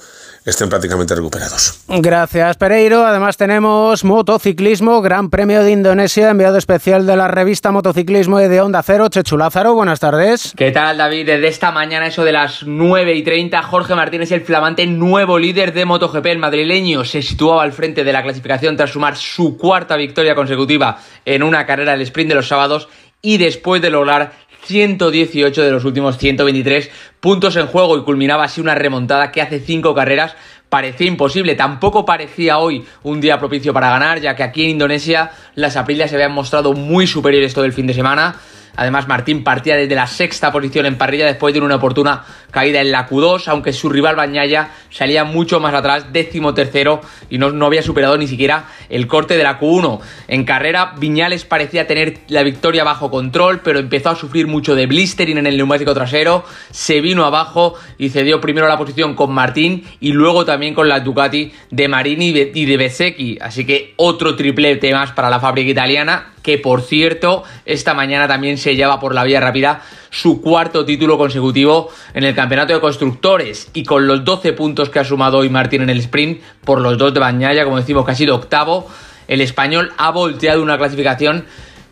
[SPEAKER 27] estén prácticamente recuperados.
[SPEAKER 23] Gracias, Pereiro. Además tenemos motociclismo, Gran Premio de Indonesia, enviado especial de la revista Motociclismo y de Onda Cero, Chechu Lázaro. Buenas tardes.
[SPEAKER 28] ¿Qué tal, David? Desde esta mañana, eso de las 9 y 30, Jorge Martínez, el flamante nuevo líder de MotoGP. El madrileño se situaba al frente de la clasificación tras sumar su cuarta victoria consecutiva en una carrera del sprint de los sábados y después de lograr 118 de los últimos 123 puntos en juego y culminaba así una remontada que hace cinco carreras parecía imposible. Tampoco parecía hoy un día propicio para ganar, ya que aquí en Indonesia las aprillas se habían mostrado muy superiores todo el fin de semana. Además, Martín partía desde la sexta posición en parrilla después de una oportuna caída en la Q2, aunque su rival Bañaya salía mucho más atrás, décimo tercero, y no, no había superado ni siquiera el corte de la Q1. En carrera, Viñales parecía tener la victoria bajo control, pero empezó a sufrir mucho de blistering en el neumático trasero, se vino abajo y cedió primero la posición con Martín y luego también con la Ducati de Marini y de Bezzecchi. Así que otro triplete más para la fábrica italiana que por cierto esta mañana también se lleva por la vía rápida su cuarto título consecutivo en el campeonato de constructores. Y con los 12 puntos que ha sumado hoy Martín en el sprint por los dos de Bañaya, como decimos que ha sido octavo, el español ha volteado una clasificación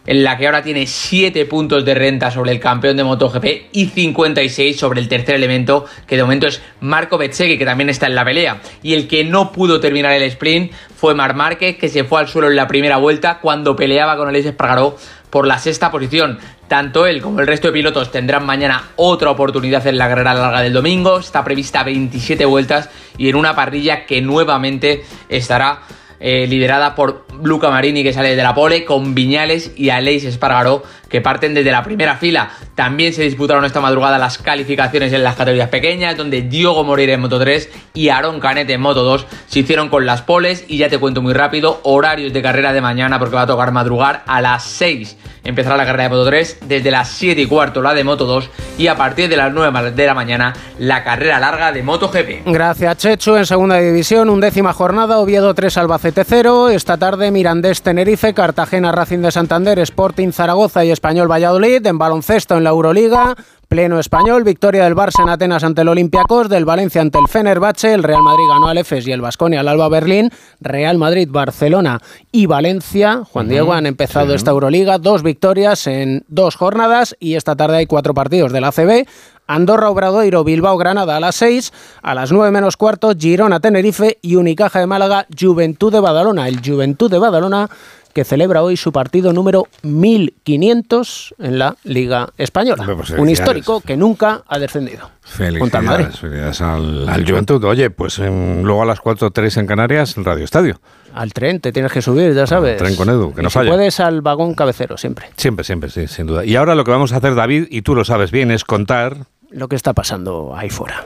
[SPEAKER 28] en la que ahora tiene 7 puntos de renta sobre el campeón de MotoGP y 56 sobre el tercer elemento, que de momento es Marco Bezzecchi, que también está en la pelea. Y el que no pudo terminar el sprint fue Mar Márquez, que se fue al suelo en la primera vuelta cuando peleaba con Alex Espargaró por la sexta posición. Tanto él como el resto de pilotos tendrán mañana otra oportunidad en la carrera larga del domingo. Está prevista 27 vueltas y en una parrilla que nuevamente estará eh, liderada por Luca Marini que sale de la pole, con Viñales y Aleix Espargaró que parten desde la primera fila. También se disputaron esta madrugada las calificaciones en las categorías pequeñas, donde Diogo Moreira en Moto 3 y Aaron Canet en Moto 2 se hicieron con las poles y ya te cuento muy rápido horarios de carrera de mañana porque va a tocar madrugar a las 6 empezará la carrera de Moto 3, desde las 7 y cuarto la de Moto 2 y a partir de las 9 de la mañana la carrera larga de Moto GP.
[SPEAKER 23] Gracias Chechu, en segunda división, undécima jornada, Oviedo 3, Albacete 0, esta tarde Mirandés Tenerife, Cartagena Racing de Santander, Sporting Zaragoza y Español Valladolid, en baloncesto en la Euroliga, Pleno español, victoria del Barça en Atenas ante el Olympiacos, del Valencia ante el Fenerbahce, el Real Madrid ganó al EFES y el Vasconia al Alba Berlín, Real Madrid, Barcelona y Valencia, Juan Diego, han empezado esta Euroliga, dos victorias en dos jornadas y esta tarde hay cuatro partidos del ACB, Andorra, Obradoiro, Bilbao, Granada a las 6, a las 9 menos cuarto, Girona, Tenerife y Unicaja de Málaga, Juventud de Badalona. El Juventud de Badalona que celebra hoy su partido número 1500 en la Liga Española.
[SPEAKER 1] Pues
[SPEAKER 23] Un histórico que nunca ha descendido.
[SPEAKER 1] Felicidades, felicidades al, al Juventud. Oye, pues em, luego a las 4.03 en Canarias, Radio Estadio.
[SPEAKER 23] Al tren te tienes que subir, ya sabes.
[SPEAKER 1] Tren con Edu, que no
[SPEAKER 23] Y si
[SPEAKER 1] falla.
[SPEAKER 23] puedes al vagón cabecero siempre.
[SPEAKER 1] Siempre, siempre, sí, sin duda. Y ahora lo que vamos a hacer, David, y tú lo sabes bien, es contar...
[SPEAKER 23] Lo que está pasando ahí fuera.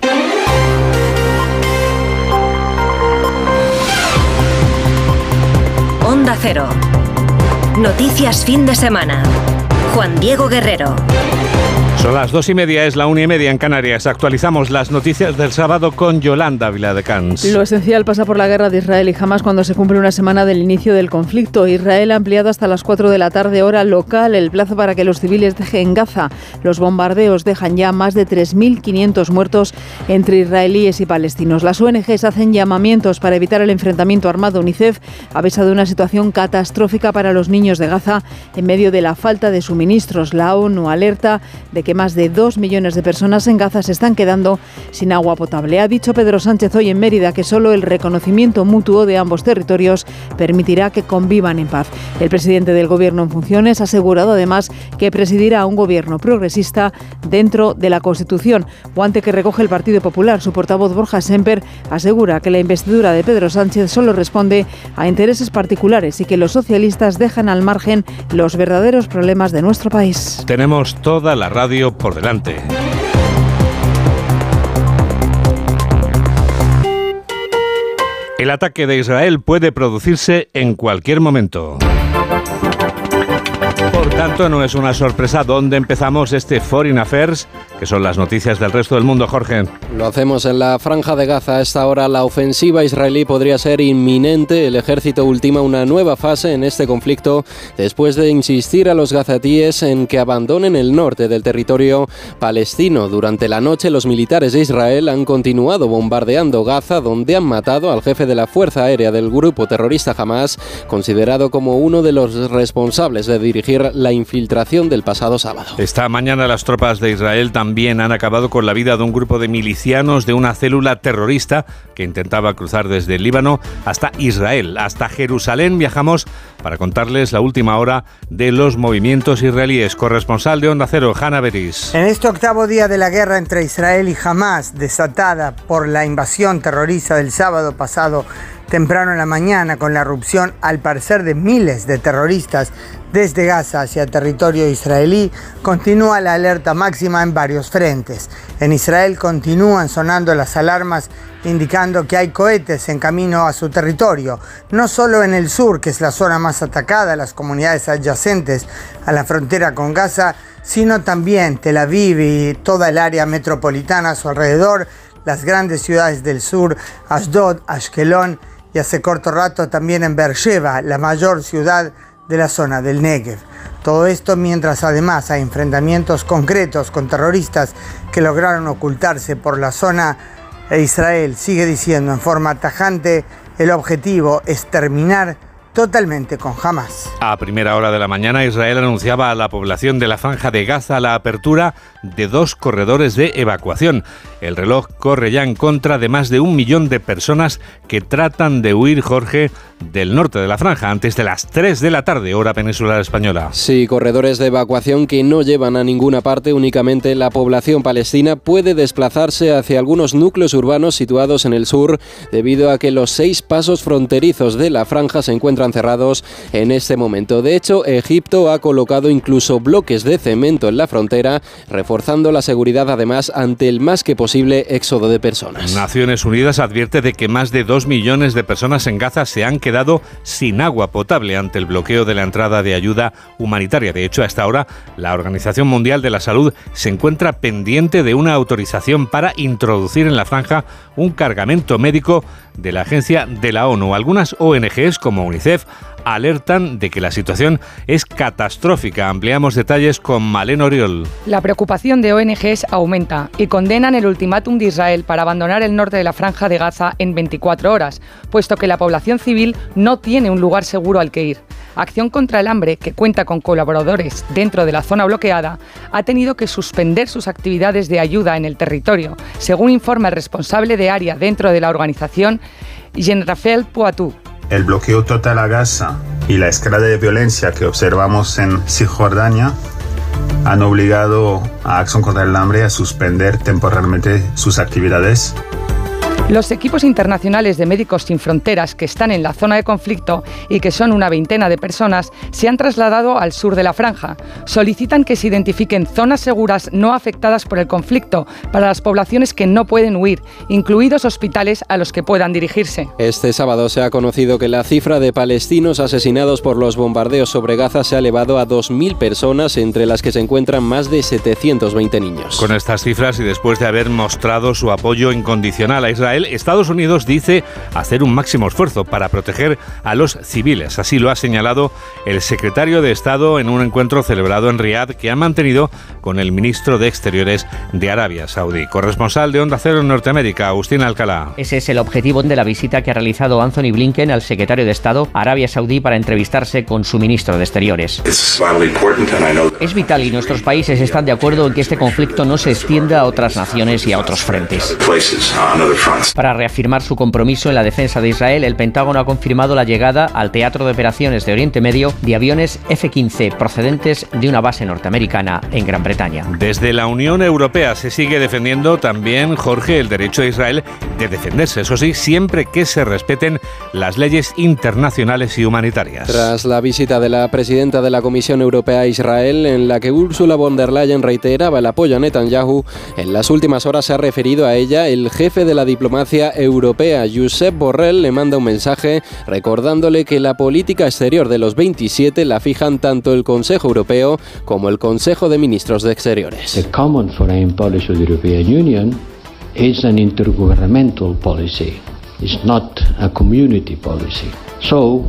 [SPEAKER 2] Onda Cero. Noticias fin de semana. Juan Diego Guerrero.
[SPEAKER 1] Son las dos y media, es la una y media en Canarias. Actualizamos las noticias del sábado con Yolanda Viladecans.
[SPEAKER 11] Lo esencial pasa por la guerra de Israel y Hamas cuando se cumple una semana del inicio del conflicto. Israel ha ampliado hasta las 4 de la tarde hora local el plazo para que los civiles dejen Gaza. Los bombardeos dejan ya más de 3.500 muertos entre israelíes y palestinos. Las ONGs hacen llamamientos para evitar el enfrentamiento armado. UNICEF avisa de una situación catastrófica para los niños de Gaza en medio de la falta de suministros. La ONU alerta de que más de 2 millones de personas en Gaza se están quedando sin agua potable. Ha dicho Pedro Sánchez hoy en Mérida que solo el reconocimiento mutuo de ambos territorios permitirá que convivan en paz. El presidente del Gobierno en funciones ha asegurado además que presidirá un gobierno progresista dentro de la Constitución. Guante que recoge el Partido Popular. Su portavoz Borja Semper asegura que la investidura de Pedro Sánchez solo responde a intereses particulares y que los socialistas dejan al margen los verdaderos problemas de nuestro país.
[SPEAKER 1] Tenemos toda la radio por delante. El ataque de Israel puede producirse en cualquier momento. Por tanto, no es una sorpresa dónde empezamos este Foreign Affairs, que son las noticias del resto del mundo, Jorge.
[SPEAKER 4] Lo hacemos en la franja de Gaza. A esta hora la ofensiva israelí podría ser inminente. El ejército ultima una nueva fase en este conflicto después de insistir a los gazatíes en que abandonen el norte del territorio palestino. Durante la noche los militares de Israel han continuado bombardeando Gaza, donde han matado al jefe de la Fuerza Aérea del grupo terrorista Hamas, considerado como uno de los responsables de dirigir la infiltración del pasado sábado.
[SPEAKER 1] Esta mañana las tropas de Israel también han acabado con la vida de un grupo de milicianos de una célula terrorista que intentaba cruzar desde el Líbano hasta Israel. Hasta Jerusalén viajamos para contarles la última hora de los movimientos israelíes. Corresponsal de Onda Cero, Hanna Beris.
[SPEAKER 3] En este octavo día de la guerra entre Israel y Hamas, desatada por la invasión terrorista del sábado pasado temprano en la mañana, con la erupción al parecer de miles de terroristas desde Gaza hacia territorio israelí, continúa la alerta máxima en varios frentes. En Israel continúan sonando las alarmas indicando que hay cohetes en camino a su territorio, no solo en el sur, que es la zona más atacada, las comunidades adyacentes a la frontera con Gaza, sino también Tel Aviv y toda el área metropolitana a su alrededor, las grandes ciudades del sur, Ashdod, Ashkelon y hace corto rato también en Beersheba, la mayor ciudad de la zona del Negev. Todo esto mientras además hay enfrentamientos concretos con terroristas que lograron ocultarse por la zona e Israel sigue diciendo en forma tajante el objetivo es terminar totalmente con Hamas.
[SPEAKER 1] A primera hora de la mañana, Israel anunciaba a la población de la franja de Gaza la apertura de dos corredores de evacuación. El reloj corre ya en contra de más de un millón de personas que tratan de huir, Jorge, del norte de la franja antes de las 3 de la tarde, hora peninsular española.
[SPEAKER 4] Sí, corredores de evacuación que no llevan a ninguna parte, únicamente la población palestina puede desplazarse hacia algunos núcleos urbanos situados en el sur debido a que los seis pasos fronterizos de la franja se encuentran cerrados en este momento. De hecho, Egipto ha colocado incluso bloques de cemento en la frontera, reforzando la seguridad además ante el más que posible éxodo de personas.
[SPEAKER 1] Naciones Unidas advierte de que más de dos millones de personas en Gaza se han quedado sin agua potable ante el bloqueo de la entrada de ayuda humanitaria. De hecho, hasta ahora la Organización Mundial de la Salud se encuentra pendiente de una autorización para introducir en la franja un cargamento médico de la agencia de la ONU. Algunas ONGs como UNICEF alertan de que la situación es catastrófica. Ampliamos detalles con Malén Oriol.
[SPEAKER 6] La preocupación de ONGs aumenta y condenan el ultimátum de Israel para abandonar el norte de la franja de Gaza en 24 horas, puesto que la población civil no tiene un lugar seguro al que ir. Acción contra el Hambre, que cuenta con colaboradores dentro de la zona bloqueada, ha tenido que suspender sus actividades de ayuda en el territorio, según informa el responsable de área dentro de la organización, Jean-Raphael Poitou.
[SPEAKER 29] El bloqueo total a Gaza y la escalada de violencia que observamos en Cisjordania han obligado a Acción contra el a suspender temporalmente sus actividades
[SPEAKER 6] los equipos internacionales de Médicos Sin Fronteras que están en la zona de conflicto y que son una veintena de personas se han trasladado al sur de la franja. Solicitan que se identifiquen zonas seguras no afectadas por el conflicto para las poblaciones que no pueden huir, incluidos hospitales a los que puedan dirigirse.
[SPEAKER 4] Este sábado se ha conocido que la cifra de palestinos asesinados por los bombardeos sobre Gaza se ha elevado a 2.000 personas, entre las que se encuentran más de 720 niños.
[SPEAKER 1] Con estas cifras y después de haber mostrado su apoyo incondicional a Israel, Estados Unidos dice hacer un máximo esfuerzo para proteger a los civiles. Así lo ha señalado el secretario de Estado en un encuentro celebrado en Riad que ha mantenido con el ministro de Exteriores de Arabia Saudí. Corresponsal de Onda Cero en Norteamérica, Agustín Alcalá.
[SPEAKER 30] Ese es el objetivo de la visita que ha realizado Anthony Blinken al secretario de Estado a Arabia Saudí para entrevistarse con su ministro de Exteriores. Es vital y nuestros países están de acuerdo en que este conflicto no se extienda a otras naciones y a otros frentes. Para reafirmar su compromiso en la defensa de Israel, el Pentágono ha confirmado la llegada al Teatro de Operaciones de Oriente Medio de aviones F-15 procedentes de una base norteamericana en Gran Bretaña.
[SPEAKER 1] Desde la Unión Europea se sigue defendiendo también, Jorge, el derecho de Israel de defenderse, eso sí, siempre que se respeten las leyes internacionales y humanitarias.
[SPEAKER 4] Tras la visita de la presidenta de la Comisión Europea a Israel, en la que Ursula von der Leyen reiteraba el apoyo a Netanyahu, en las últimas horas se ha referido a ella el jefe de la diplomacia europea, Josep Borrell, le manda un mensaje recordándole que la política exterior de los 27 la fijan tanto el Consejo Europeo como el Consejo de Ministros de Exteriores.
[SPEAKER 31] The common foreign policy of the European Union is an intergovernmental policy. It's not a community policy. So,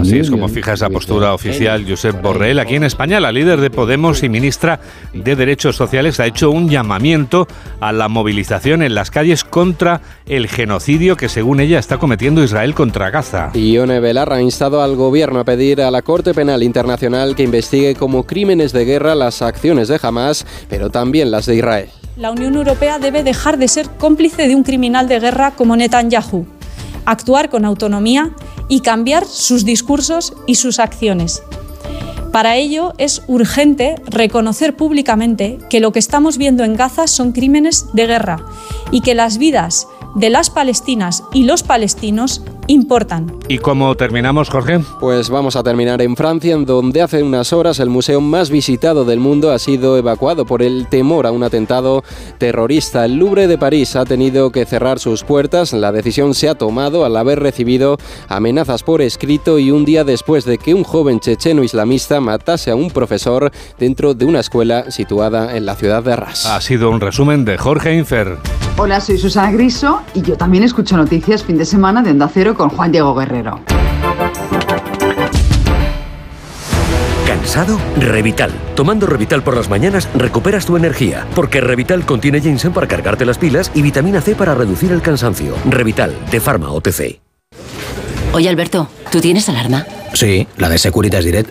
[SPEAKER 1] Así es como fija esa postura oficial Josep Borrell. Aquí en España, la líder de Podemos y ministra de Derechos Sociales ha hecho un llamamiento a la movilización en las calles contra el genocidio que, según ella, está cometiendo Israel contra Gaza.
[SPEAKER 4] Ione Belarra ha instado al gobierno a pedir a la Corte Penal Internacional que investigue como crímenes de guerra las acciones de Hamas, pero también las de Israel.
[SPEAKER 32] La Unión Europea debe dejar de ser cómplice de un criminal de guerra como Netanyahu actuar con autonomía y cambiar sus discursos y sus acciones. Para ello es urgente reconocer públicamente que lo que estamos viendo en Gaza son crímenes de guerra y que las vidas de las palestinas y los palestinos importan.
[SPEAKER 1] ¿Y cómo terminamos, Jorge?
[SPEAKER 4] Pues vamos a terminar en Francia, en donde hace unas horas el museo más visitado del mundo ha sido evacuado por el temor a un atentado terrorista. El Louvre de París ha tenido que cerrar sus puertas. La decisión se ha tomado al haber recibido amenazas por escrito y un día después de que un joven checheno islamista matase a un profesor dentro de una escuela situada en la ciudad de Arras.
[SPEAKER 1] Ha sido un resumen de Jorge Infer.
[SPEAKER 33] Hola, soy Susana Griso y yo también escucho noticias fin de semana de Onda Cero con Juan Diego Guerrero.
[SPEAKER 34] ¿Cansado? Revital. Tomando Revital por las mañanas recuperas tu energía, porque Revital contiene ginseng para cargarte las pilas y vitamina C para reducir el cansancio. Revital, de Pharma OTC.
[SPEAKER 35] Oye Alberto, ¿tú tienes alarma?
[SPEAKER 12] Sí, la de Securitas Direct.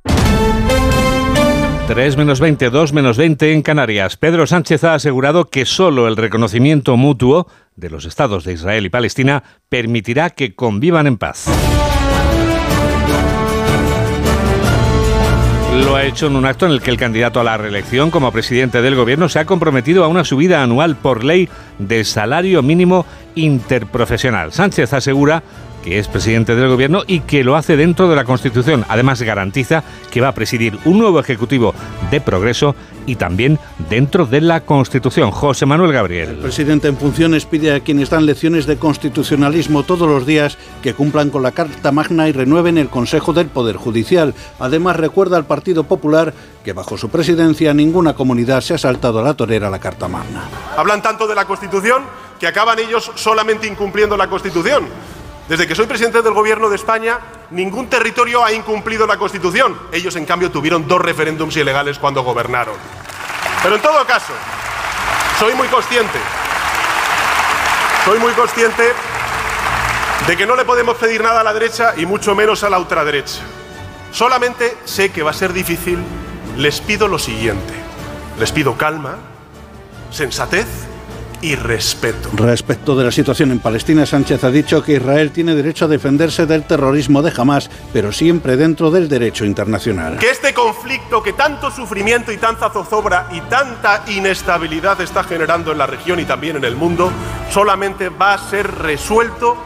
[SPEAKER 1] 3 menos 20, 2 menos 20 en Canarias. Pedro Sánchez ha asegurado que solo el reconocimiento mutuo de los estados de Israel y Palestina permitirá que convivan en paz. Lo ha hecho en un acto en el que el candidato a la reelección como presidente del gobierno se ha comprometido a una subida anual por ley del salario mínimo interprofesional. Sánchez asegura que es presidente del gobierno y que lo hace dentro de la Constitución. Además, garantiza que va a presidir un nuevo Ejecutivo de progreso y también dentro de la Constitución. José Manuel Gabriel.
[SPEAKER 36] El presidente en funciones pide a quienes dan lecciones de constitucionalismo todos los días que cumplan con la Carta Magna y renueven el Consejo del Poder Judicial. Además, recuerda al Partido Popular que bajo su presidencia ninguna comunidad se ha saltado a la torera la Carta Magna.
[SPEAKER 10] Hablan tanto de la Constitución que acaban ellos solamente incumpliendo la Constitución. Desde que soy presidente del Gobierno de España, ningún territorio ha incumplido la Constitución. Ellos, en cambio, tuvieron dos referéndums ilegales cuando gobernaron. Pero en todo caso, soy muy consciente, soy muy consciente de que no le podemos pedir nada a la derecha y mucho menos a la ultraderecha. Solamente sé que va a ser difícil, les pido lo siguiente. Les pido calma, sensatez y respeto.
[SPEAKER 36] Respecto de la situación en Palestina, Sánchez ha dicho que Israel tiene derecho a defenderse del terrorismo de Hamas, pero siempre dentro del derecho internacional.
[SPEAKER 10] Que este conflicto que tanto sufrimiento y tanta zozobra y tanta inestabilidad está generando en la región y también en el mundo, solamente va a ser resuelto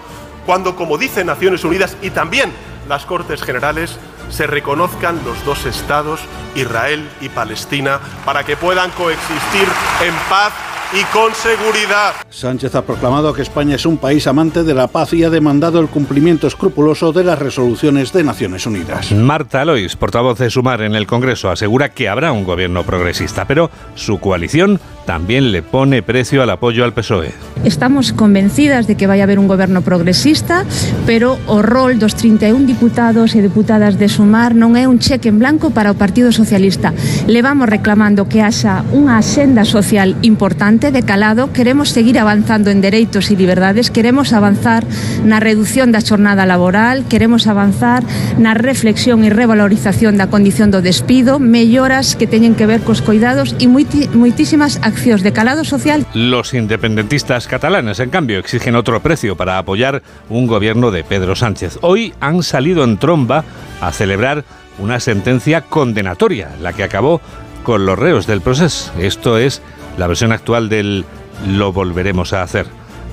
[SPEAKER 10] cuando, como dicen Naciones Unidas y también las Cortes Generales, se reconozcan los dos estados, Israel y Palestina, para que puedan coexistir en paz y con seguridad.
[SPEAKER 36] Sánchez ha proclamado que España es un país amante de la paz y ha demandado el cumplimiento escrupuloso de las resoluciones de Naciones Unidas.
[SPEAKER 1] Marta Alois, portavoz de Sumar en el Congreso, asegura que habrá un gobierno progresista, pero su coalición también le pone precio al apoyo al PSOE.
[SPEAKER 37] Estamos convencidas de que vaya a haber un gobierno progresista, pero o rol dos 31 diputados e deputadas de Sumar non é un cheque en blanco para o Partido Socialista. Levamos reclamando que haxa unha axenda social importante de calado, queremos seguir avanzando en dereitos e liberdades, queremos avanzar na reducción da xornada laboral, queremos avanzar na reflexión e revalorización da condición do despido, melloras que teñen que ver cos cuidados e moitísimas accións de calado social.
[SPEAKER 1] Los independentistas catalanes, en cambio, exigen otro precio para apoyar un gobierno de Pedro Sánchez. Hoy han salido en tromba a celebrar una sentencia condenatoria, la que acabó con los reos del proceso. Esto es la versión actual del lo volveremos a hacer.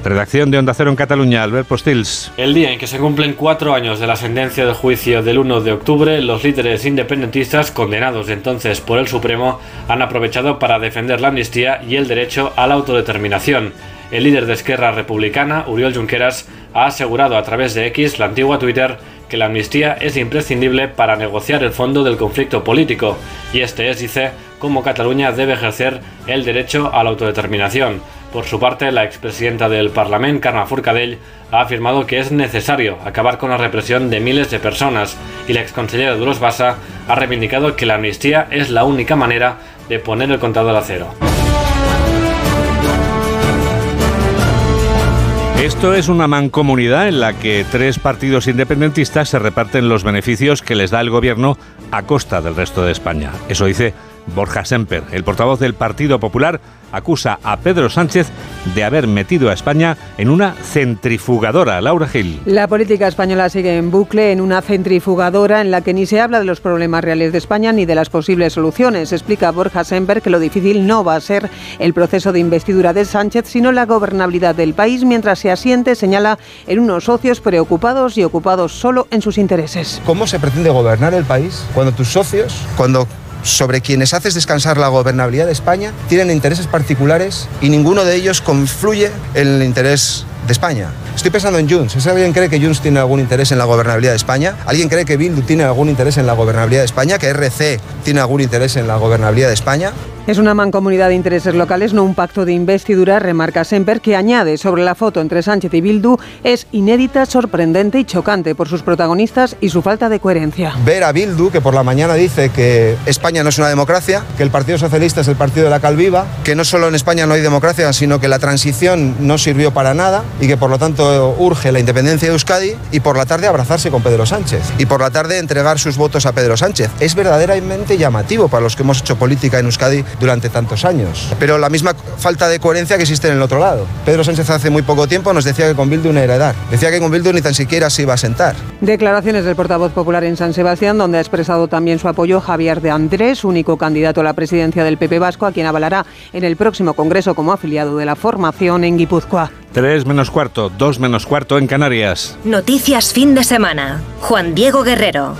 [SPEAKER 1] Redacción de Onda Cero en Cataluña, Albert Postils.
[SPEAKER 35] El día en que se cumplen cuatro años de la sentencia de juicio del 1 de octubre, los líderes independentistas, condenados entonces por el Supremo, han aprovechado para defender la amnistía y el derecho a la autodeterminación. El líder de Esquerra Republicana, Uriol Junqueras, ha asegurado a través de X, la antigua Twitter, que la amnistía es imprescindible para negociar el fondo del conflicto político, y este es, dice, cómo Cataluña debe ejercer el derecho a la autodeterminación. Por su parte, la expresidenta del Parlamento, Carme Forcadell, ha afirmado que es necesario acabar con la represión de miles de personas y la exconsellera Duros Basa ha reivindicado que la amnistía es la única manera de poner el contador a cero.
[SPEAKER 1] Esto es una mancomunidad en la que tres partidos independentistas se reparten los beneficios que les da el gobierno a costa del resto de España. Eso dice Borja Semper, el portavoz del Partido Popular, acusa a Pedro Sánchez de haber metido a España en una centrifugadora. Laura Gil.
[SPEAKER 11] La política española sigue en bucle en una centrifugadora en la que ni se habla de los problemas reales de España ni de las posibles soluciones. Explica Borja Semper que lo difícil no va a ser el proceso de investidura de Sánchez, sino la gobernabilidad del país mientras se asiente, señala, en unos socios preocupados y ocupados solo en sus intereses.
[SPEAKER 12] ¿Cómo se pretende gobernar el país cuando tus socios, cuando sobre quienes haces descansar la gobernabilidad de España tienen intereses particulares y ninguno de ellos confluye en el interés de España. Estoy pensando en Junts. ¿Alguien cree que Junts tiene algún interés en la gobernabilidad de España? ¿Alguien cree que Bildu tiene algún interés en la gobernabilidad de España? ¿Que RC tiene algún interés en la gobernabilidad de España?
[SPEAKER 11] Es una mancomunidad de intereses locales, no un pacto de investidura, remarca Semper, que añade sobre la foto entre Sánchez y Bildu es inédita, sorprendente y chocante por sus protagonistas y su falta de coherencia.
[SPEAKER 12] Ver a Bildu, que por la mañana dice que España no es una democracia, que el Partido Socialista es el partido de la calviva, que no solo en España no hay democracia, sino que la transición no sirvió para nada y que por lo tanto urge la independencia de Euskadi y por la tarde abrazarse con Pedro Sánchez y por la tarde entregar sus votos a Pedro Sánchez. Es verdaderamente llamativo para los que hemos hecho política en Euskadi durante tantos años. Pero la misma falta de coherencia que existe en el otro lado. Pedro Sánchez hace muy poco tiempo nos decía que con Bildu no era edad. Decía que con Bildu ni tan siquiera se iba a sentar.
[SPEAKER 11] Declaraciones del portavoz popular en San Sebastián, donde ha expresado también su apoyo Javier de Andrés, único candidato a la presidencia del PP Vasco, a quien avalará en el próximo Congreso como afiliado de la formación en Guipúzcoa.
[SPEAKER 1] 3 menos cuarto, 2 menos cuarto en Canarias.
[SPEAKER 2] Noticias fin de semana. Juan Diego Guerrero.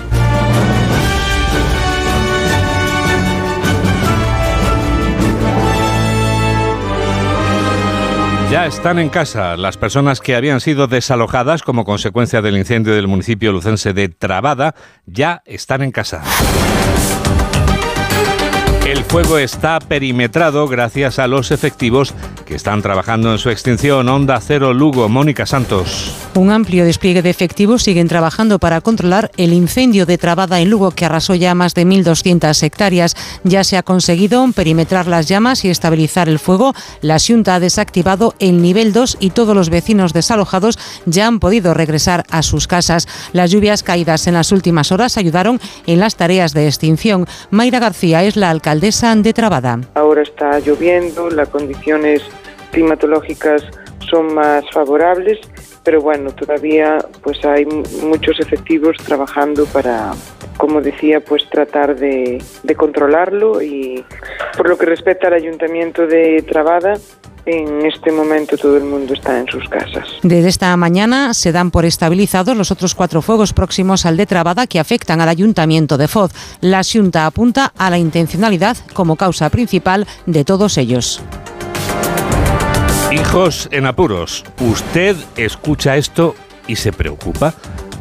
[SPEAKER 1] Ya están en casa. Las personas que habían sido desalojadas como consecuencia del incendio del municipio lucense de Trabada ya están en casa. El fuego está perimetrado gracias a los efectivos que están trabajando en su extinción. Onda Cero Lugo, Mónica Santos.
[SPEAKER 38] Un amplio despliegue de efectivos siguen trabajando para controlar el incendio de Trabada en Lugo que arrasó ya más de 1.200 hectáreas. Ya se ha conseguido perimetrar las llamas y estabilizar el fuego. La Junta ha desactivado el nivel 2 y todos los vecinos desalojados ya han podido regresar a sus casas. Las lluvias caídas en las últimas horas ayudaron en las tareas de extinción. Mayra García es la alcaldesa de Trabada.
[SPEAKER 39] Ahora está lloviendo, las condiciones climatológicas son más favorables, pero bueno, todavía pues hay muchos efectivos trabajando para, como decía, pues tratar de, de controlarlo y por lo que respecta al ayuntamiento de Trabada, en este momento todo el mundo está en sus casas.
[SPEAKER 38] Desde esta mañana se dan por estabilizados los otros cuatro fuegos próximos al de Trabada que afectan al ayuntamiento de Foz. La Junta apunta a la intencionalidad como causa principal de todos ellos.
[SPEAKER 1] Hijos en apuros. ¿Usted escucha esto y se preocupa?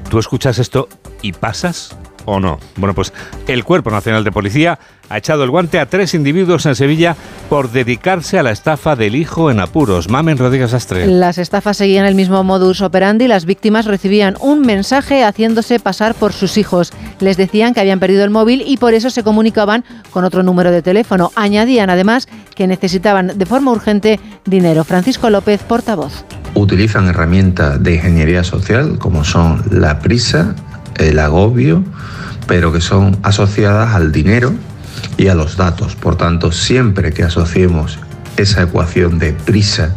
[SPEAKER 1] ¿Tú escuchas esto y pasas? O no. Bueno, pues el Cuerpo Nacional de Policía ha echado el guante a tres individuos en Sevilla por dedicarse a la estafa del hijo en apuros. Mamen Rodríguez Astre.
[SPEAKER 17] Las estafas seguían el mismo modus operandi. Las víctimas recibían un mensaje haciéndose pasar por sus hijos. Les decían que habían perdido el móvil y por eso se comunicaban con otro número de teléfono. Añadían además que necesitaban de forma urgente dinero. Francisco López, portavoz.
[SPEAKER 40] Utilizan herramientas de ingeniería social como son la prisa, el agobio, pero que son asociadas al dinero y a los datos. Por tanto, siempre que asociemos esa ecuación de prisa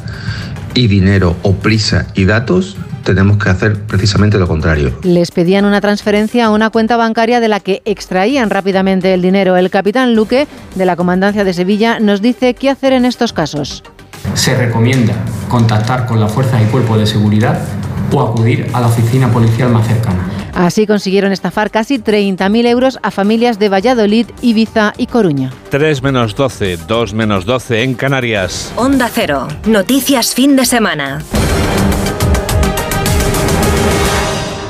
[SPEAKER 40] y dinero o prisa y datos, tenemos que hacer precisamente lo contrario.
[SPEAKER 17] Les pedían una transferencia a una cuenta bancaria de la que extraían rápidamente el dinero. El capitán Luque, de la Comandancia de Sevilla, nos dice qué hacer en estos casos.
[SPEAKER 41] Se recomienda contactar con la fuerza y cuerpo de seguridad o acudir a la oficina policial más cercana.
[SPEAKER 17] Así consiguieron estafar casi 30.000 euros a familias de Valladolid, Ibiza y Coruña.
[SPEAKER 1] 3 menos 12, 2 menos 12 en Canarias.
[SPEAKER 2] Onda Cero, noticias fin de semana.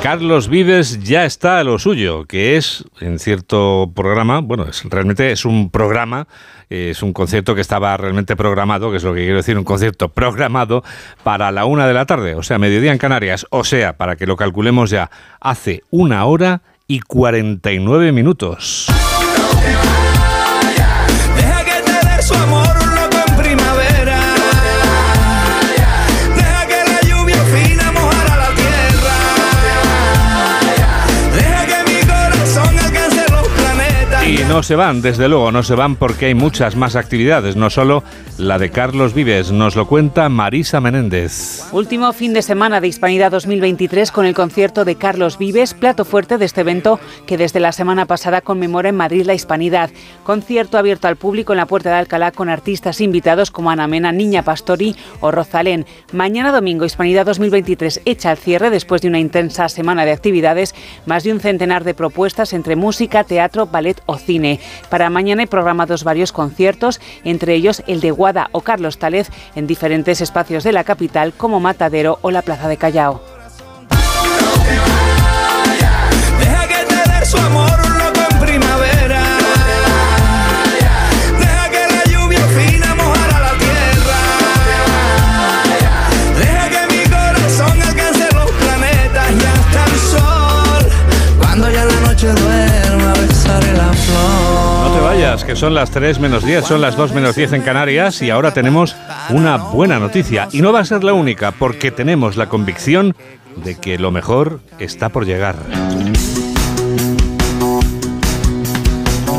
[SPEAKER 1] Carlos Vives ya está a lo suyo, que es en cierto programa, bueno, es, realmente es un programa, es un concierto que estaba realmente programado, que es lo que quiero decir, un concierto programado para la una de la tarde, o sea, mediodía en Canarias, o sea, para que lo calculemos ya, hace una hora y 49 minutos. No se van, desde luego, no se van porque hay muchas más actividades, no solo la de Carlos Vives, nos lo cuenta Marisa Menéndez.
[SPEAKER 42] Último fin de semana de Hispanidad 2023 con el concierto de Carlos Vives, plato fuerte de este evento que desde la semana pasada conmemora en Madrid la Hispanidad. Concierto abierto al público en la Puerta de Alcalá con artistas invitados como Ana Mena, Niña Pastori o Rosalén. Mañana domingo, Hispanidad 2023 echa al cierre después de una intensa semana de actividades, más de un centenar de propuestas entre música, teatro, ballet o cine. Para mañana hay programados varios conciertos, entre ellos el de O Carlos Talez en diferentes espacios de la capital como Matadero o la Plaza de Callao.
[SPEAKER 1] Son las 3 menos 10, son las 2 menos 10 en Canarias y ahora tenemos una buena noticia. Y no va a ser la única, porque tenemos la convicción de que lo mejor está por llegar.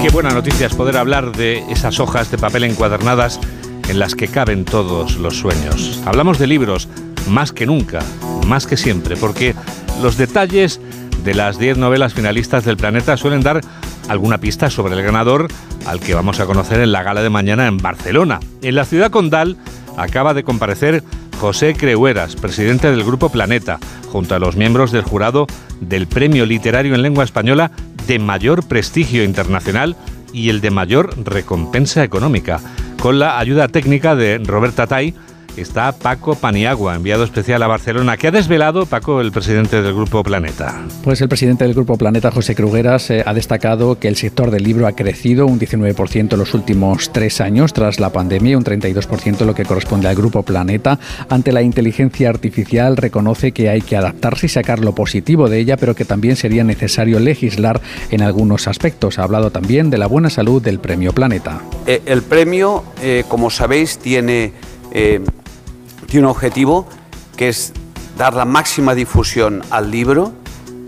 [SPEAKER 1] Qué buena noticia es poder hablar de esas hojas de papel encuadernadas en las que caben todos los sueños. Hablamos de libros, más que nunca, más que siempre, porque los detalles de las 10 novelas finalistas del planeta suelen dar alguna pista sobre el ganador al que vamos a conocer en la gala de mañana en Barcelona. En la ciudad condal acaba de comparecer José Creueras, presidente del Grupo Planeta, junto a los miembros del jurado del Premio Literario en Lengua Española de mayor prestigio internacional y el de mayor recompensa económica, con la ayuda técnica de Roberta Tai, está Paco Paniagua, enviado especial a Barcelona. ¿Qué ha desvelado, Paco, el presidente del Grupo Planeta?
[SPEAKER 18] Pues el presidente del Grupo Planeta, José Crugueras, eh, ha destacado que el sector del libro ha crecido un 19% en los últimos tres años tras la pandemia, un 32% lo que corresponde al Grupo Planeta. Ante la inteligencia artificial reconoce que hay que adaptarse y sacar lo positivo de ella, pero que también sería necesario legislar en algunos aspectos. Ha hablado también de la buena salud del Premio Planeta.
[SPEAKER 19] Eh, el premio, eh, como sabéis, tiene tiene un objetivo que es dar la máxima difusión al libro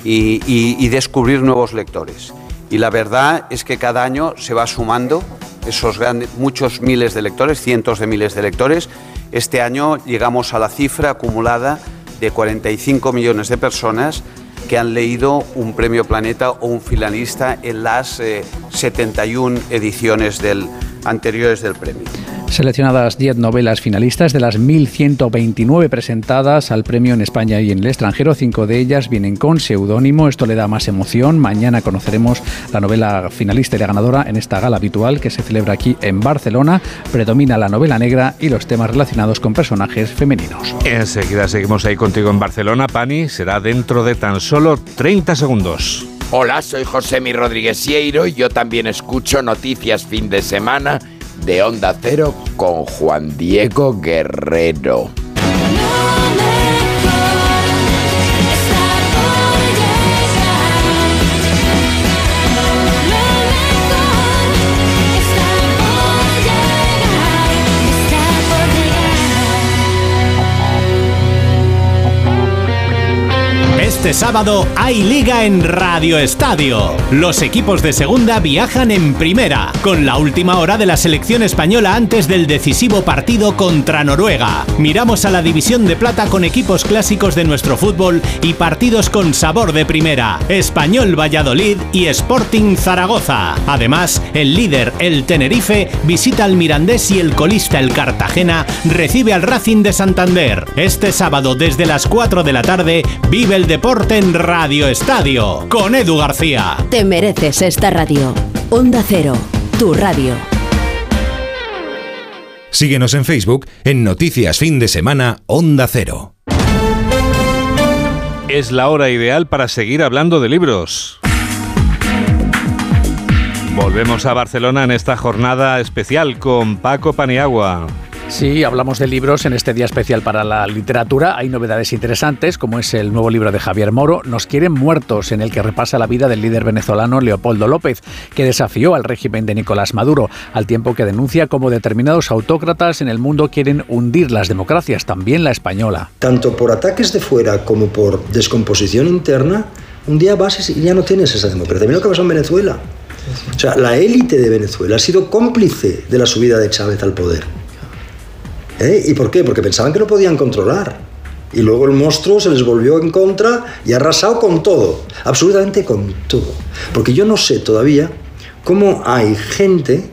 [SPEAKER 19] y, descubrir nuevos lectores. Y la verdad es que cada año se va sumando esos grandes, muchos miles de lectores, cientos de miles de lectores. Este año llegamos a la cifra acumulada de 45 millones de personas que han leído un premio Planeta o un finalista en las 71 eh, ediciones del, anteriores del premio.
[SPEAKER 18] Seleccionadas 10 novelas finalistas de las 1.129 presentadas al premio en España y en el extranjero, cinco de ellas vienen con seudónimo. Esto le da más emoción. Mañana conoceremos la novela finalista y la ganadora en esta gala habitual que se celebra aquí en Barcelona. Predomina la novela negra y los temas relacionados con personajes femeninos.
[SPEAKER 1] Enseguida seguimos ahí contigo en Barcelona, Pani. Será dentro de tan solo 30 segundos.
[SPEAKER 43] Hola, soy José Mi Rodríguez Sieiro y yo también escucho Noticias Fin de Semana de Onda Cero con Juan Diego Guerrero.
[SPEAKER 39] Este sábado hay liga en Radio Estadio. Los equipos de segunda viajan en primera, con la última hora de la selección española antes del decisivo partido contra Noruega. Miramos a la división de plata con equipos clásicos de nuestro fútbol y partidos con sabor de primera. Español Valladolid y Sporting Zaragoza. Además, el líder, el Tenerife, visita al Mirandés y el colista, el Cartagena, recibe al Racing de Santander. Este sábado desde las 4 de la tarde vive el deporte en Radio Estadio con Edu García.
[SPEAKER 44] Te mereces esta radio. Onda Cero, tu radio.
[SPEAKER 45] Síguenos en Facebook en Noticias Fin de Semana Onda Cero.
[SPEAKER 1] Es la hora ideal para seguir hablando de libros. Volvemos a Barcelona en esta jornada especial con Paco Paniagua.
[SPEAKER 18] Sí, hablamos de libros en este día especial para la literatura. Hay novedades interesantes, como es el nuevo libro de Javier Moro, Nos quieren muertos, en el que repasa la vida del líder venezolano Leopoldo López, que desafió al régimen de Nicolás Maduro, al tiempo que denuncia cómo determinados autócratas en el mundo quieren hundir las democracias, también la española.
[SPEAKER 40] Tanto por ataques de fuera como por descomposición interna, un día vas y ya no tienes esa democracia. Mira lo que pasó en Venezuela. O sea, la élite de Venezuela ha sido cómplice de la subida de Chávez al poder. ¿Eh? ¿Y por qué? Porque pensaban que no podían controlar. Y luego el monstruo se les volvió en contra y ha arrasado con todo, absolutamente con todo. Porque yo no sé todavía cómo hay gente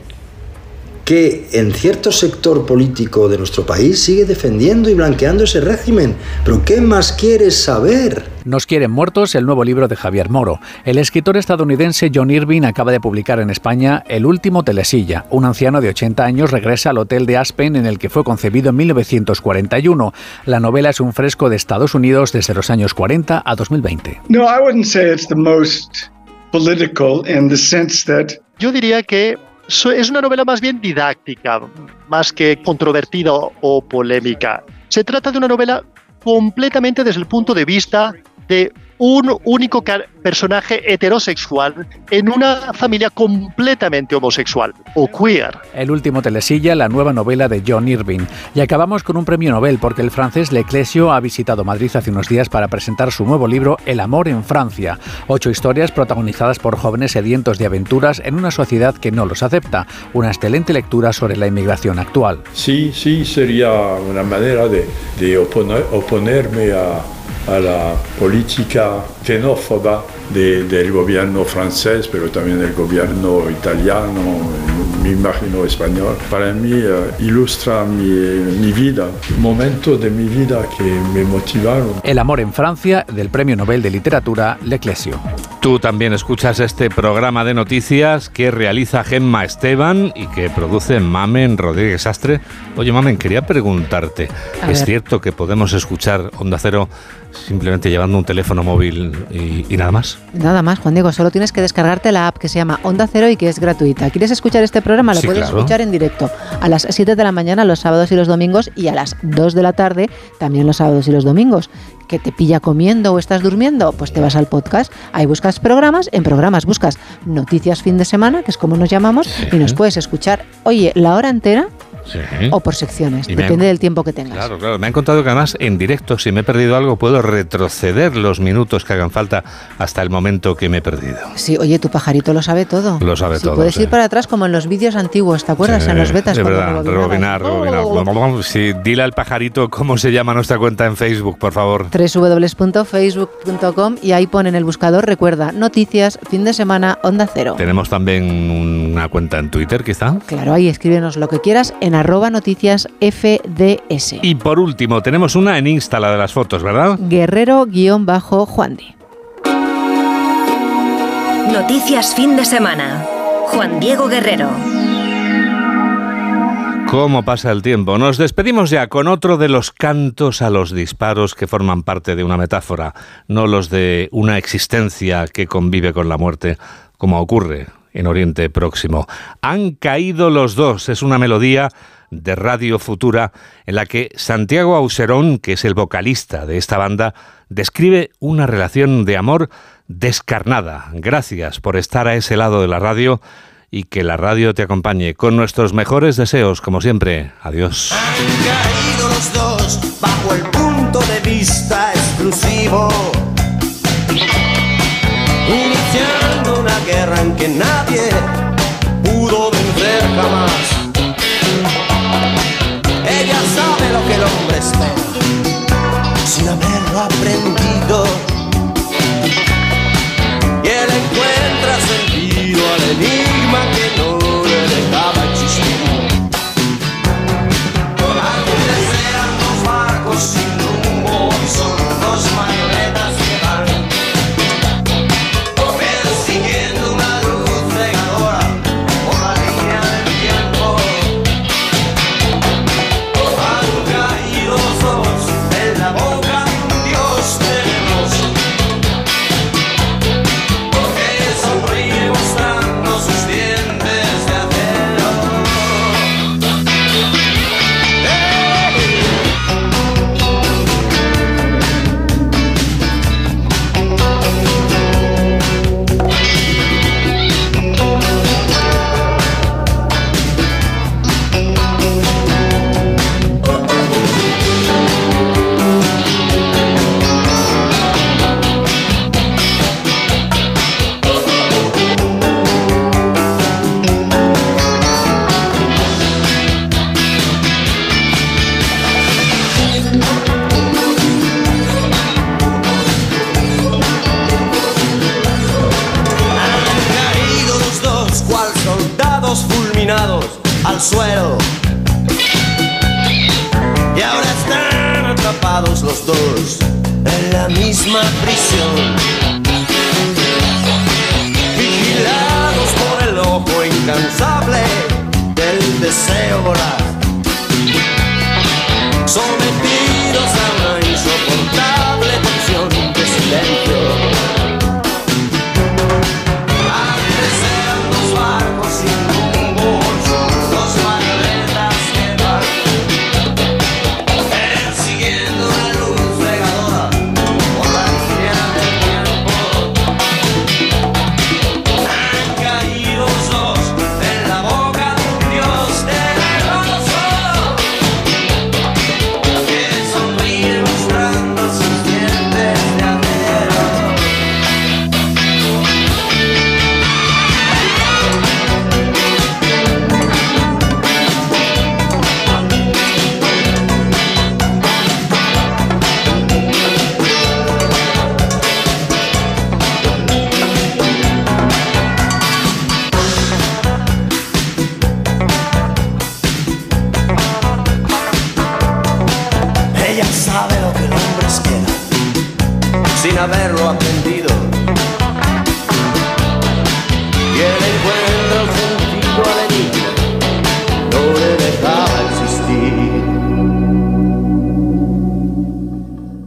[SPEAKER 40] que en cierto sector político de nuestro país sigue defendiendo y blanqueando ese régimen. Pero ¿qué más quieres saber?
[SPEAKER 18] Nos quieren muertos, el nuevo libro de Javier Moro. El escritor estadounidense John Irving acaba de publicar en España El último telesilla. Un anciano de 80 años regresa al hotel de Aspen en el que fue concebido en 1941. La novela es un fresco de Estados Unidos desde los años 40 a 2020.
[SPEAKER 46] No, I wouldn't say it's the most political in the sense that
[SPEAKER 47] yo diría que es una novela más bien didáctica, más que controvertida o polémica. Se trata de una novela completamente desde el punto de vista de
[SPEAKER 48] un único personaje heterosexual en una familia completamente homosexual o queer.
[SPEAKER 49] El último telesilla, la nueva novela de John Irving. Y acabamos con un premio Nobel porque el francés Leclesio ha visitado Madrid hace unos días para presentar su nuevo libro El amor en Francia. Ocho historias protagonizadas por jóvenes sedientos de aventuras en una sociedad que no los acepta. Una excelente lectura sobre la inmigración actual.
[SPEAKER 45] Sí, sí, sería una manera de, de oponerme a a la política xenófoba del gobierno francés, pero también del gobierno italiano, me imagino español. Para mí uh, ilustra mi, mi, vida, momentos de mi vida que me motivaron.
[SPEAKER 49] El amor en Francia del Premio Nobel de Literatura Leclesio.
[SPEAKER 1] Tú también escuchas este programa de noticias que realiza Gemma Esteban y que produce Mamen Rodríguez Astre. Oye, Mamen, quería preguntarte, ¿es cierto que podemos escuchar Onda Cero simplemente llevando un teléfono móvil y, nada más.
[SPEAKER 17] Nada más, Juan Diego, solo tienes que descargarte la app que se llama Onda Cero y que es gratuita. ¿Quieres escuchar este programa? Lo puedes escuchar en directo a las 7 de la mañana los sábados y los domingos y a las 2 de la tarde también los sábados y los domingos que te pilla comiendo o estás durmiendo, pues te vas al podcast, ahí buscas programas, en programas buscas noticias fin de semana, que es como nos llamamos, y nos puedes escuchar, oye, la hora entera o por secciones, depende del tiempo que tengas.
[SPEAKER 1] Claro, claro. Me han contado que además en directo, si me he perdido algo, puedo retroceder los minutos que hagan falta hasta el momento que me he perdido.
[SPEAKER 17] Sí, oye, tu pajarito lo sabe todo.
[SPEAKER 1] Lo sabe todo.
[SPEAKER 17] Puedes ir para atrás como en los vídeos antiguos, ¿te acuerdas? en los betas.
[SPEAKER 1] De verdad, rebobinar, rebobinar. Sí, dile al pajarito cómo se llama nuestra cuenta en Facebook, por favor.
[SPEAKER 17] www.facebook.com y ahí ponen el buscador, recuerda, noticias, fin de semana, onda cero.
[SPEAKER 1] Tenemos también una cuenta en Twitter, quizá.
[SPEAKER 17] Claro, ahí escríbenos lo que quieras en arroba noticias FDS.
[SPEAKER 1] Y por último, tenemos una en Insta, la de las fotos, ¿verdad?
[SPEAKER 17] Guerrero-Juandi.
[SPEAKER 2] Noticias fin de semana. Juan Diego Guerrero.
[SPEAKER 1] ¿Cómo pasa el tiempo? Nos despedimos ya con otro de los cantos a los disparos que forman parte de una metáfora, no los de una existencia que convive con la muerte, como ocurre en Oriente Próximo. Han caído los dos, es una melodía de Radio Futura, en la que Santiago Auserón, que es el vocalista de esta banda, describe una relación de amor descarnada. Gracias por estar a ese lado de la radio y que la radio te acompañe con nuestros mejores deseos, como siempre. Adiós.
[SPEAKER 47] Han caído los dos bajo el punto de vista exclusivo, guerra en que nadie pudo vencer jamás. que el hombre espera sin haberlo aprendido. Y él encuentra sentido al enigma